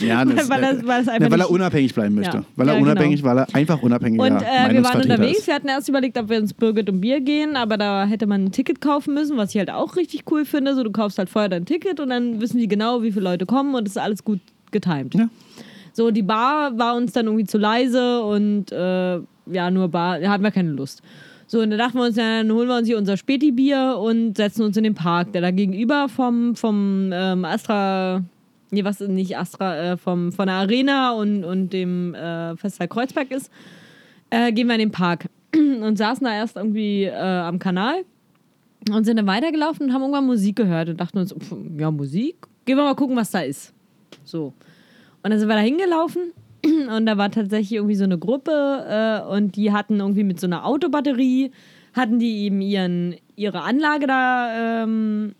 Ja, das, weil er- äh, weil es einfach ne, weil er unabhängig bleiben möchte. Ja. Weil er Ja, genau. unabhängig, weil er einfach unabhängiger Und äh, wir waren unterwegs. ist. Wir hatten erst überlegt, ob wir ins Birgit und Bier gehen, aber da hätte man ein Ticket kaufen müssen, was ich halt auch richtig cool finde. So, du kaufst halt vorher dein Ticket und dann wissen die genau, wie viele Leute kommen und es ist alles gut getimt. Ja. So, die Bar war uns dann irgendwie zu leise und äh, ja, nur Bar, da hatten wir keine Lust. So, und da dachten wir uns, ja, dann holen wir uns hier unser Späti-Bier und setzen uns in den Park, der da gegenüber vom, vom ähm, Astra, nee, was nicht Astra, äh, vom, von der Arena und, und dem äh, Festsaal Kreuzberg ist, äh, gehen wir in den Park und saßen da erst irgendwie äh, am Kanal und sind dann weitergelaufen und haben irgendwann Musik gehört und dachten uns, pf, ja, Musik, gehen wir mal gucken, was da ist. So. Und dann sind wir da hingelaufen und da war tatsächlich irgendwie so eine Gruppe äh, und die hatten irgendwie mit so einer Autobatterie, hatten die eben ihren, ihre Anlage da ähm,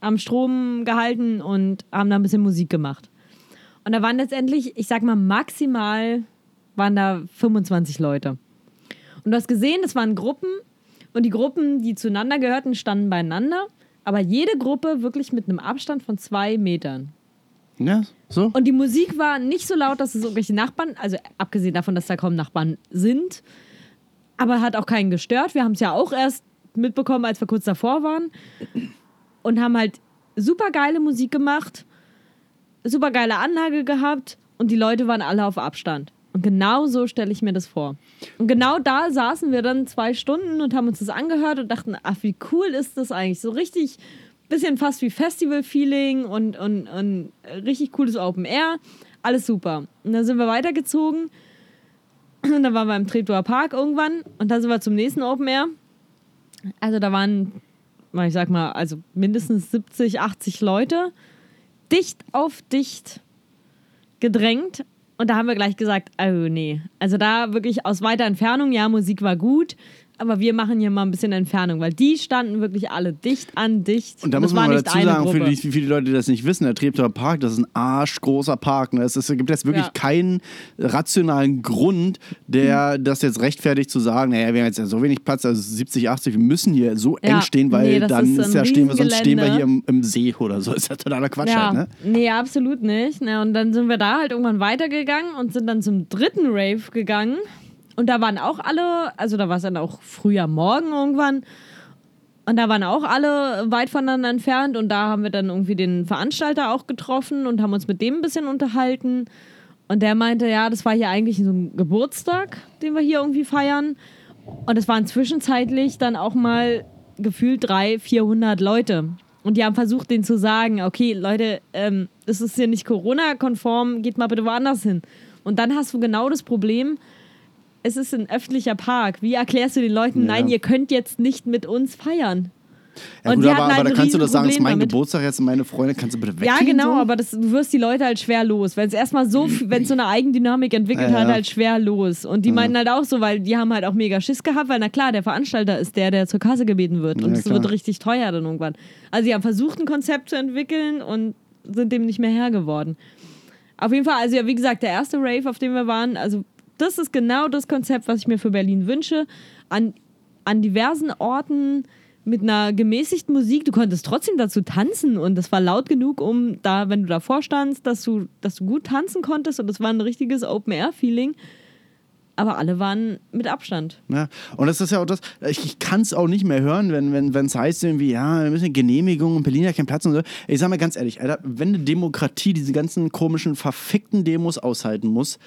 am Strom gehalten und haben da ein bisschen Musik gemacht. Und da waren letztendlich, ich sag mal, maximal waren da 25 Leute. Und du hast gesehen, das waren Gruppen und die Gruppen, die zueinander gehörten, standen beieinander, aber jede Gruppe wirklich mit einem Abstand von zwei Metern. Ja, so. Und die Musik war nicht so laut, dass es irgendwelche Nachbarn, also abgesehen davon, dass da kaum Nachbarn sind, aber hat auch keinen gestört. Wir haben es ja auch erst mitbekommen, als wir kurz davor waren und haben halt super geile Musik gemacht, super geile Anlage gehabt und die Leute waren alle auf Abstand. Und genau so stelle ich mir das vor. Und genau da saßen wir dann zwei Stunden und haben uns das angehört und dachten, ach, wie cool ist das eigentlich? So richtig, bisschen fast wie Festival-Feeling und, und, und richtig cooles Open Air. Alles super. Und dann sind wir weitergezogen. Und dann waren wir im Treptower Park irgendwann. Und dann sind wir zum nächsten Open Air. Also da waren, ich sag mal, also mindestens 70, 80 Leute. Dicht auf dicht gedrängt. Und da haben wir gleich gesagt, oh nee. Also da wirklich aus weiter Entfernung, ja, Musik war gut, aber wir machen hier mal ein bisschen Entfernung, weil die standen wirklich alle dicht an dicht. Und da das muss man mal dazu sagen, für die, für die Leute, die das nicht wissen, der Treptower Park, das ist ein arschgroßer Park. Ne? Es, ist, es gibt jetzt wirklich Ja. keinen rationalen Grund, der Hm. das jetzt rechtfertigt zu sagen, naja, wir haben jetzt ja so wenig Platz, also 70, 80, wir müssen hier so Ja. eng stehen, weil Nee, das dann ist ist ja stehen wir, sonst stehen wir hier im, im See oder so. Ist ja totaler Quatsch halt, ne? nee, absolut nicht. Ne, und dann sind wir da halt irgendwann weitergegangen und sind dann zum dritten Rave gegangen. Und da waren auch alle, also da war es dann auch früher Morgen irgendwann. Und da waren auch alle weit voneinander entfernt. Und da haben wir dann irgendwie den Veranstalter auch getroffen und haben uns mit dem ein bisschen unterhalten. Und der meinte, ja, das war hier eigentlich so ein Geburtstag, den wir hier irgendwie feiern. Und es waren zwischenzeitlich dann auch mal gefühlt 300, 400 Leute. Und die haben versucht, denen zu sagen, okay, Leute, ähm, das ist hier nicht Corona-konform, geht mal bitte woanders hin. Und dann hast du genau das Problem, es ist ein öffentlicher Park. Wie erklärst du den Leuten, Ja. nein, ihr könnt jetzt nicht mit uns feiern? Ja, Und gut, die aber, aber halt da kannst du doch sagen, es ist mein damit. Geburtstag jetzt und meine Freunde, kannst du bitte weggehen? Ja, genau, so? aber das, du wirst die Leute halt schwer los. Wenn es erstmal so, wenn es so eine Eigendynamik entwickelt Ja, hat, ja. halt schwer los. Und die meinten halt auch so, weil die haben halt auch mega Schiss gehabt, weil na klar, der Veranstalter ist der, der zur Kasse gebeten wird. Und es wird richtig teuer dann irgendwann. Also sie haben versucht, ein Konzept zu entwickeln und sind dem nicht mehr Herr geworden. Auf jeden Fall, also ja, wie gesagt, der erste Rave, auf dem wir waren, also das ist genau das Konzept, was ich mir für Berlin wünsche. An, an diversen Orten mit einer gemäßigten Musik. Du konntest trotzdem dazu tanzen und das war laut genug, um da, wenn du davor standst, dass du, dass du gut tanzen konntest und das war ein richtiges Open-Air-Feeling. Aber alle waren mit Abstand. Ja, und das ist ja auch das, ich, ich kann es auch nicht mehr hören, wenn es wenn, heißt irgendwie, ja, wir müssen Genehmigung und Berlin hat keinen Platz und so. Ich sag mal ganz ehrlich, Alter, wenn eine Demokratie diese ganzen komischen, verfickten Demos aushalten muss,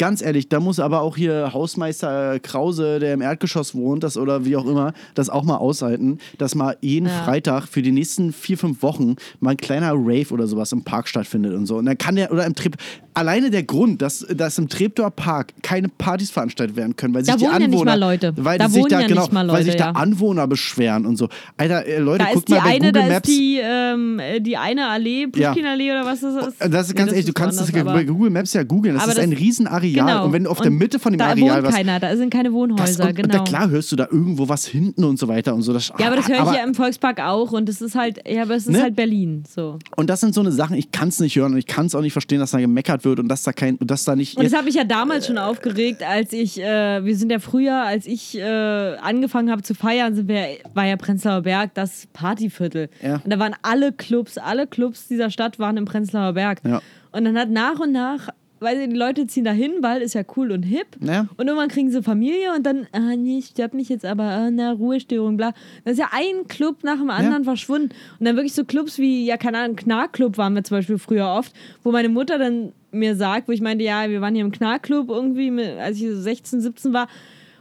ganz ehrlich, da muss aber auch hier Hausmeister Krause, der im Erdgeschoss wohnt, das oder wie auch immer, das auch mal aushalten, dass mal jeden Ja. Freitag für die nächsten vier, fünf Wochen mal ein kleiner Rave oder sowas im Park stattfindet und so. Und dann kann der, oder im Trep, alleine der Grund, dass, dass im Treptower Park keine Partys veranstaltet werden können, weil sich Da die wohnen ja Anwohner, Leute. weil Da die sich da, ja genau, mal weil sich Leute, da ja. Anwohner beschweren und so. Alter, äh, Leute, Da guckt ist die mal bei eine, Google da Maps. ist die, ähm, äh, die eine Allee, Pushkin-Allee oder was das ist. Das ist ganz Nee, ehrlich, du kannst das woanders, bei Google Maps ja googeln. Das ist das- ein Riesenareal. Genau. Und wenn du auf der Und Mitte von dem da Areal wohnt was. keiner, da sind keine Das, Wohnhäuser, und, genau. da, klar hörst du da irgendwo was hinten und so weiter und so. Das, Ja, aber das höre ich aber- ja im Volkspark auch und das ist halt, ja, aber es ist Ne? halt Berlin. So. Und das sind so eine Sachen, ich kann es nicht hören und ich kann es auch nicht verstehen, dass da gemeckert wird und dass da kein, und dass da nicht. Und das hat mich ja damals schon aufgeregt, als ich, äh, wir sind ja früher, als ich äh, angefangen habe zu feiern, sind wir, war ja Prenzlauer Berg das Partyviertel. Ja. Und da waren alle Clubs, alle Clubs dieser Stadt waren im Prenzlauer Berg. Ja. Und dann hat nach und nach, weil die Leute ziehen da hin, weil ist ja cool und hip. Ja. Und irgendwann kriegen sie Familie und dann, ah nee, stört mich jetzt aber, ah, na, Ruhestörung, bla. Dann ist ja ein Club nach dem anderen verschwunden. Und dann wirklich so Clubs wie, ja, keine Ahnung, Knarrclub waren wir zum Beispiel früher oft, wo meine Mutter dann mir sagt, wo ich meinte, ja, wir waren hier im Knarrclub irgendwie, als ich so 16, 17 war,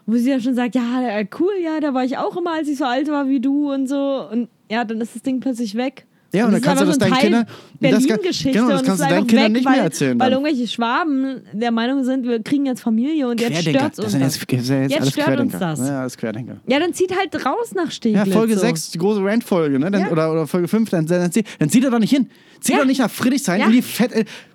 wo sie ja schon sagt, ja, äh, cool, ja, da war ich auch immer, als ich so alt war wie du und so. Und ja, dann ist das Ding plötzlich weg. Ja, und dann ist kannst du das deinen Kindern- das kann- Berlin-Geschichte genau, das und kannst du deinen Kindern nicht mehr weil, erzählen Weil dann. irgendwelche Schwaben der Meinung sind, wir kriegen jetzt Familie und jetzt Das uns. jetzt, das sind jetzt, Jetzt alles stört uns das. Ja, alles Querdenker. Ja, dann zieht halt raus nach Ja, Steglitz. Folge so. 6, die große Rant-Folge, ne? Dann, Ja. oder, oder Folge 5, dann, dann, zieh, dann zieht er doch nicht hin. Zieh Ja. doch nicht nach Friedrichshain Ja. in die Fett.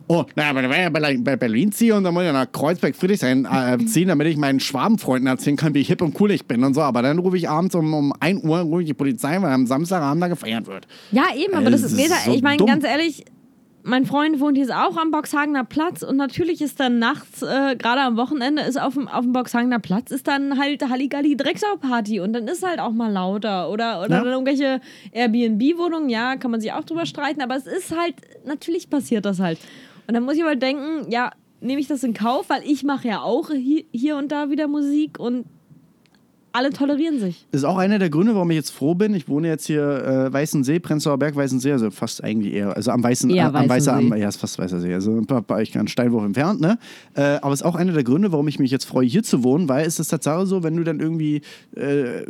Äh, Oh, naja, aber wenn ich bei, bei Berlin ziehe und dann muss ich nach Kreuzberg, Friedrichshain äh, ziehen, damit ich meinen Schwabenfreunden erzählen kann, wie hip und cool ich bin und so. Aber dann rufe ich abends um, um 1 Uhr rufe ich die Polizei, weil am Samstagabend da gefeiert wird. Ja, eben, aber das das ist, weder, so ich meine, ganz ehrlich, mein Freund wohnt jetzt auch am Boxhagener Platz und natürlich ist dann nachts, äh, gerade am Wochenende, ist auf dem, auf dem Boxhagener Platz, ist dann halt Halligalli Drecksau-Party und dann ist halt auch mal lauter oder, oder Ja. dann irgendwelche Airbnb-Wohnungen, ja, kann man sich auch drüber streiten, aber es ist halt, natürlich passiert das halt. Und dann muss ich aber denken, ja, nehme ich das in Kauf, weil ich mache ja auch hier, hier und da wieder Musik und alle tolerieren sich. Das ist auch einer der Gründe, warum ich jetzt froh bin. Ich wohne jetzt hier äh, Weißensee, Prenzlauer Berg, Weißensee, also fast eigentlich eher, also am Weißen, Eher am, am Weißer, am, ja, ist fast Weißer See, also ein paar, paar ich Steinwurf entfernt, ne? Äh, aber es ist auch einer der Gründe, warum ich mich jetzt freue, hier zu wohnen, weil es ist tatsächlich so, wenn du dann irgendwie äh,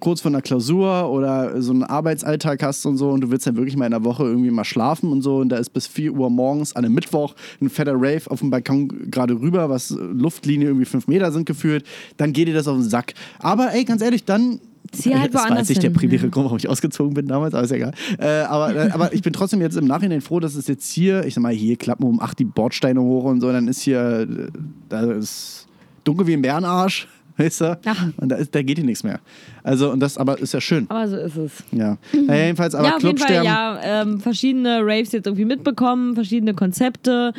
kurz vor einer Klausur oder so einen Arbeitsalltag hast und so und du willst dann wirklich mal in der Woche irgendwie mal schlafen und so und da ist bis 4 Uhr morgens an einem Mittwoch ein fetter Rave auf dem Balkon gerade rüber, was Luftlinie irgendwie 5 Meter sind geführt, dann geht dir das auf den Sack. Aber ey, ganz ehrlich, dann Zieh halt das war jetzt nicht der primäre. Grund, warum ich ausgezogen bin damals, aber ist egal. Äh, aber, äh, aber ich bin trotzdem jetzt im Nachhinein froh, dass es jetzt hier, ich sag mal, hier klappen um 8 die Bordsteine hoch und so, dann ist hier, äh, da ist dunkel wie ein Bärenarsch, weißt du? Ach. Und da, ist, da geht hier nichts mehr. Also, und das aber ist ja schön. Aber so ist es. Ja. Naja, jedenfalls, aber ja, auf jeden Fall, ja, ähm, verschiedene Raves jetzt irgendwie mitbekommen, verschiedene Konzepte.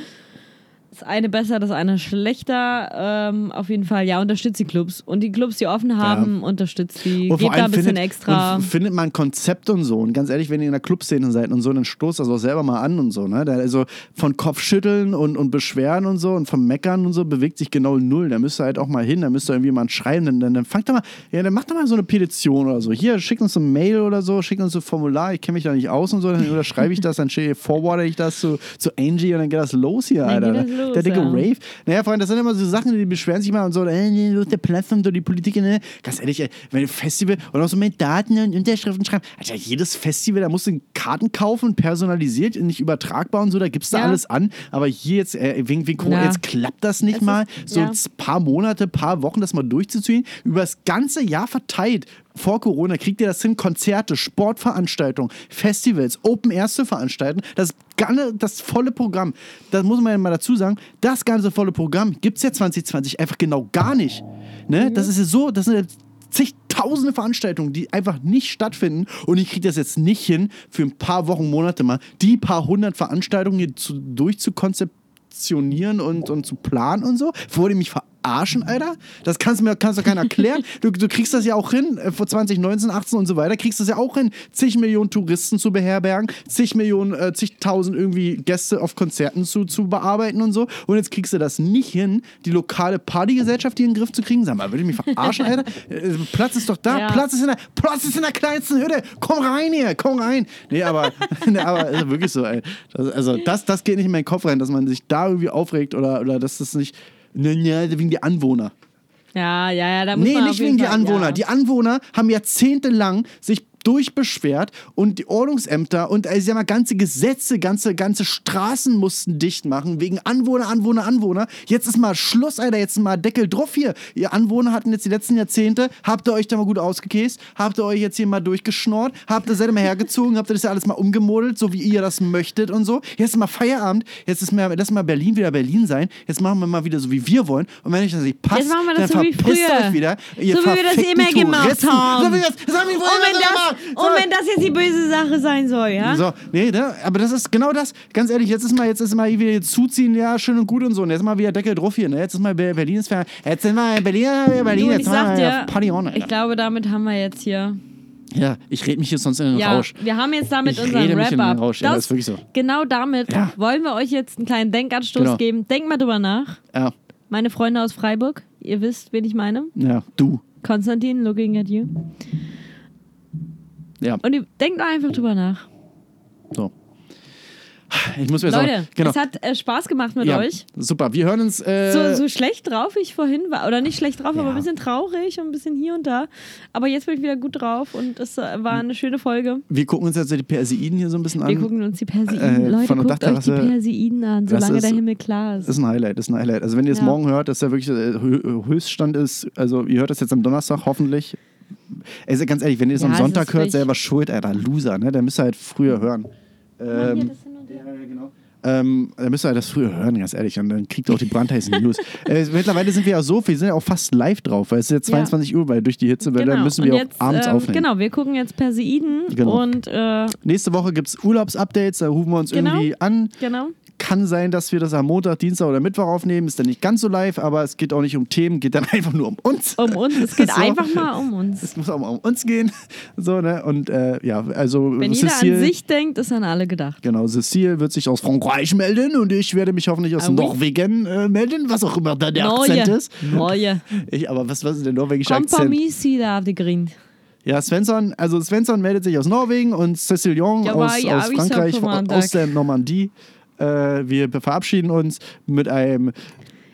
Das eine besser, das eine schlechter. Ähm, auf jeden Fall, ja, unterstützt die Clubs. Und die Clubs, die offen haben, unterstützt die. Und Gebt da ein bisschen findet, extra. Findet man ein Konzept und so. Und ganz ehrlich, wenn ihr in der Clubszene seid und so, dann stoßt das auch selber mal an und so. Ne? Da, also von Kopfschütteln und, und Beschweren und so und vom Meckern und so bewegt sich genau null. Da müsst ihr halt auch mal hin, da müsst ihr irgendwie mal schreiben. Dann, dann, dann fangt doch mal, ja, dann macht doch mal so eine Petition oder so. Hier, schickt uns ein Mail oder so, schickt uns ein Formular, ich kenne mich da nicht aus und so, dann unterschreibe ich das, dann forwarde ich das zu, zu Angie und dann geht das los hier, Dann Alter. geht los, der dicke ja. Rave. Naja, Freunde, das sind immer so Sachen, die beschweren sich mal und so, äh, nee, der Platz und so die Politik, ne? Ganz ehrlich, ey, wenn ein Festival und auch so mit Daten und Unterschriften schreiben, Alter, jedes Festival, da musst du Karten kaufen, personalisiert, nicht übertragbar und so, da gibst du Ja. alles an. Aber hier jetzt, äh, wegen, wegen Corona, Ja. jetzt klappt das nicht Es mal, ist- so ein paar Monate, paar Wochen das mal durchzuziehen, über das ganze Jahr verteilt. Vor Corona kriegt ihr das hin, Konzerte, Sportveranstaltungen, Festivals, Open Airs zu veranstalten. Das, ganze, das volle Programm, das muss man ja mal dazu sagen, das ganze volle Programm gibt es ja 2020 einfach genau gar nicht. Ne? Das ist ja so, das sind ja zigtausende Veranstaltungen, die einfach nicht stattfinden und ich kriege das jetzt nicht hin, für ein paar Wochen, Monate mal, die paar hundert Veranstaltungen hier zu, durchzukonzeptionieren und, und zu planen und so. Ihr mich verarschen, Alter? Das kannst du mir kannst du keiner erklären. Du, du kriegst das ja auch hin, äh, vor 2019, 18 und so weiter, kriegst du das ja auch hin, zig Millionen Touristen zu beherbergen, zig Millionen, äh, zigtausend irgendwie Gäste auf Konzerten zu, zu bearbeiten und so. Und jetzt kriegst du das nicht hin, die lokale Partygesellschaft hier in den Griff zu kriegen. Sag mal, würde ich mich verarschen, Alter? Äh, Platz ist doch da, Ja. Platz ist in der, Platz ist in der kleinsten Hütte. Komm rein hier, komm rein. Nee, aber, nee, aber wirklich so, ey. Das, also das, das geht nicht in meinen Kopf rein, dass man sich da irgendwie aufregt oder, oder dass das nicht, ne, ne, wegen die Anwohner. ja, ja, ja, da muss Nee, man nicht wegen die Fall- Anwohner. Die Anwohner haben jahrzehntelang sich durchbeschwert und die Ordnungsämter und also, ich sag mal, ganze Gesetze, ganze, ganze Straßen mussten dicht machen wegen Anwohner, Anwohner, Anwohner. Jetzt ist mal Schluss, Alter, jetzt mal Deckel drauf hier. Ihr Anwohner hatten jetzt die letzten Jahrzehnte, habt ihr euch da mal gut ausgekäst, habt ihr euch jetzt hier mal durchgeschnort, habt ihr ihr mal hergezogen, habt ihr das ja alles mal umgemodelt, so wie ihr das möchtet und so. Jetzt ist mal Feierabend, jetzt ist mal, lass mal Berlin wieder Berlin sein, jetzt machen wir mal wieder so, wie wir wollen und wenn euch das nicht passt, Jetzt machen wir das dann so wie verpisst früher. euch wieder. Ihr So wie wir das immer gemacht haben. So wie wir das, das haben wir Und wenn, das. So. und wenn das jetzt die böse Sache sein soll, ja? So, nee, ne? aber das ist genau das. Ganz ehrlich, jetzt ist mal, jetzt ist mal wieder jetzt zuziehen, ja, schön und gut und so. Und jetzt mal wieder Deckel drauf hier, ne? Jetzt ist mal Ber- Berlin ist fer- Jetzt sind wir in Berlin, Berlin, jetzt wir dir, Party on, Alter. ich glaube, damit haben wir jetzt hier. Ja, ich rede mich hier sonst in den Ja, Rausch. wir haben jetzt damit Ich unseren Wrap-Up. Rausch. Ja, das ist wirklich so. Genau damit Ja. wollen wir euch jetzt einen kleinen Denkanstoß Genau. geben. Denkt mal drüber nach. Ja, Meine Freunde aus Freiburg, ihr wisst, wen ich meine. ja, du. Konstantin, looking at you. Ja, Und ihr denkt einfach drüber nach. so. Ich muss mir Leute, sagen, genau. es hat äh, Spaß gemacht mit ja, euch. super. Wir hören uns. Äh, So, so schlecht drauf wie ich vorhin war. Oder nicht schlecht drauf, Ja. aber ein bisschen traurig und ein bisschen hier und da. Aber jetzt bin ich wieder gut drauf und es äh, war eine schöne Folge. wir gucken uns jetzt die Perseiden hier so ein bisschen an. Wir gucken uns die Perseiden. äh, Leute, von guckt euch die. Perseiden an, solange ist- der Himmel klar ist. Das ist ein Highlight, das ist ein Highlight. Also wenn ihr es Ja. morgen hört, dass der wirklich äh, Hö- Höchststand ist, also ihr hört das jetzt am Donnerstag hoffentlich. Also ganz ehrlich, wenn ihr das Ja, am Sonntag hört, selber schuld, Alter, Loser, ne? Der müsst ihr halt früher hören. Ähm, ja, ja, genau. Ähm, da müsst ihr halt das früher hören, ganz ehrlich. Und dann kriegt ihr auch die brandheißen News. äh, mittlerweile sind wir ja so, wir sind ja auch fast live drauf, weil es ist jetzt Ja. 22 Uhr, weil durch die Hitzewelle müssen wir und auch jetzt, abends ähm, aufnehmen. Genau, wir gucken jetzt Perseiden Genau. und äh, Nächste Woche gibt es Urlaubsupdates, da rufen wir uns Genau. irgendwie an. genau. Kann sein, dass wir das am Montag, Dienstag oder Mittwoch aufnehmen. Ist dann nicht ganz so live, aber es geht auch nicht um Themen, geht dann einfach nur um uns. Um uns. Es geht So. einfach mal um uns. Es muss auch mal um uns gehen. So, ne? Und äh, ja, also Wenn jeder Cecile, an sich denkt, ist an alle gedacht. Genau, Cecile wird sich aus Frankreich melden und ich werde mich hoffentlich aus Ah. Norwegen äh, melden, was auch immer da der Akzent Neue. ist. Neue. Ich, aber was, was ist der norwegische Akzent? Kompromiss da auf die Grind. Ja, Svensson, also Svensson meldet sich aus Norwegen und Cecilion Ja, aus, ja, aus Frankreich, aus der Normandie. Äh, wir verabschieden uns mit einem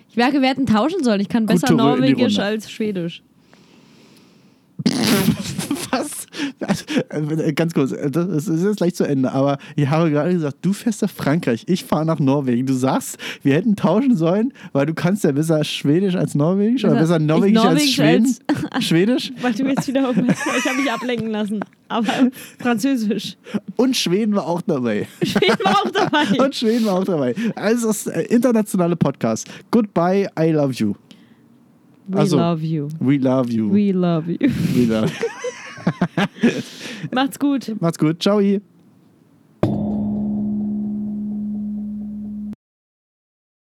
Ich merke, wir hätten tauschen sollen. Ich kann besser Norwegisch als Schwedisch. Was? Also, äh, Ganz kurz, äh, das ist jetzt gleich zu Ende, aber ich habe gerade gesagt, du fährst nach Frankreich, ich fahre nach Norwegen. Du sagst, wir hätten tauschen sollen, weil du kannst ja besser Schwedisch als Norwegisch oder Besser- Norwegisch ich als Norwegisch Schweden? Schwedisch Weil du jetzt wieder Ich habe mich ablenken lassen. Aber Französisch. und Schweden war auch dabei. Schweden war auch dabei. Und Schweden war auch dabei. Also das äh, internationale Podcast. Goodbye, I love you. We Also, love you. We love you. We love you. We love. Macht's gut. Macht's gut. Ciao.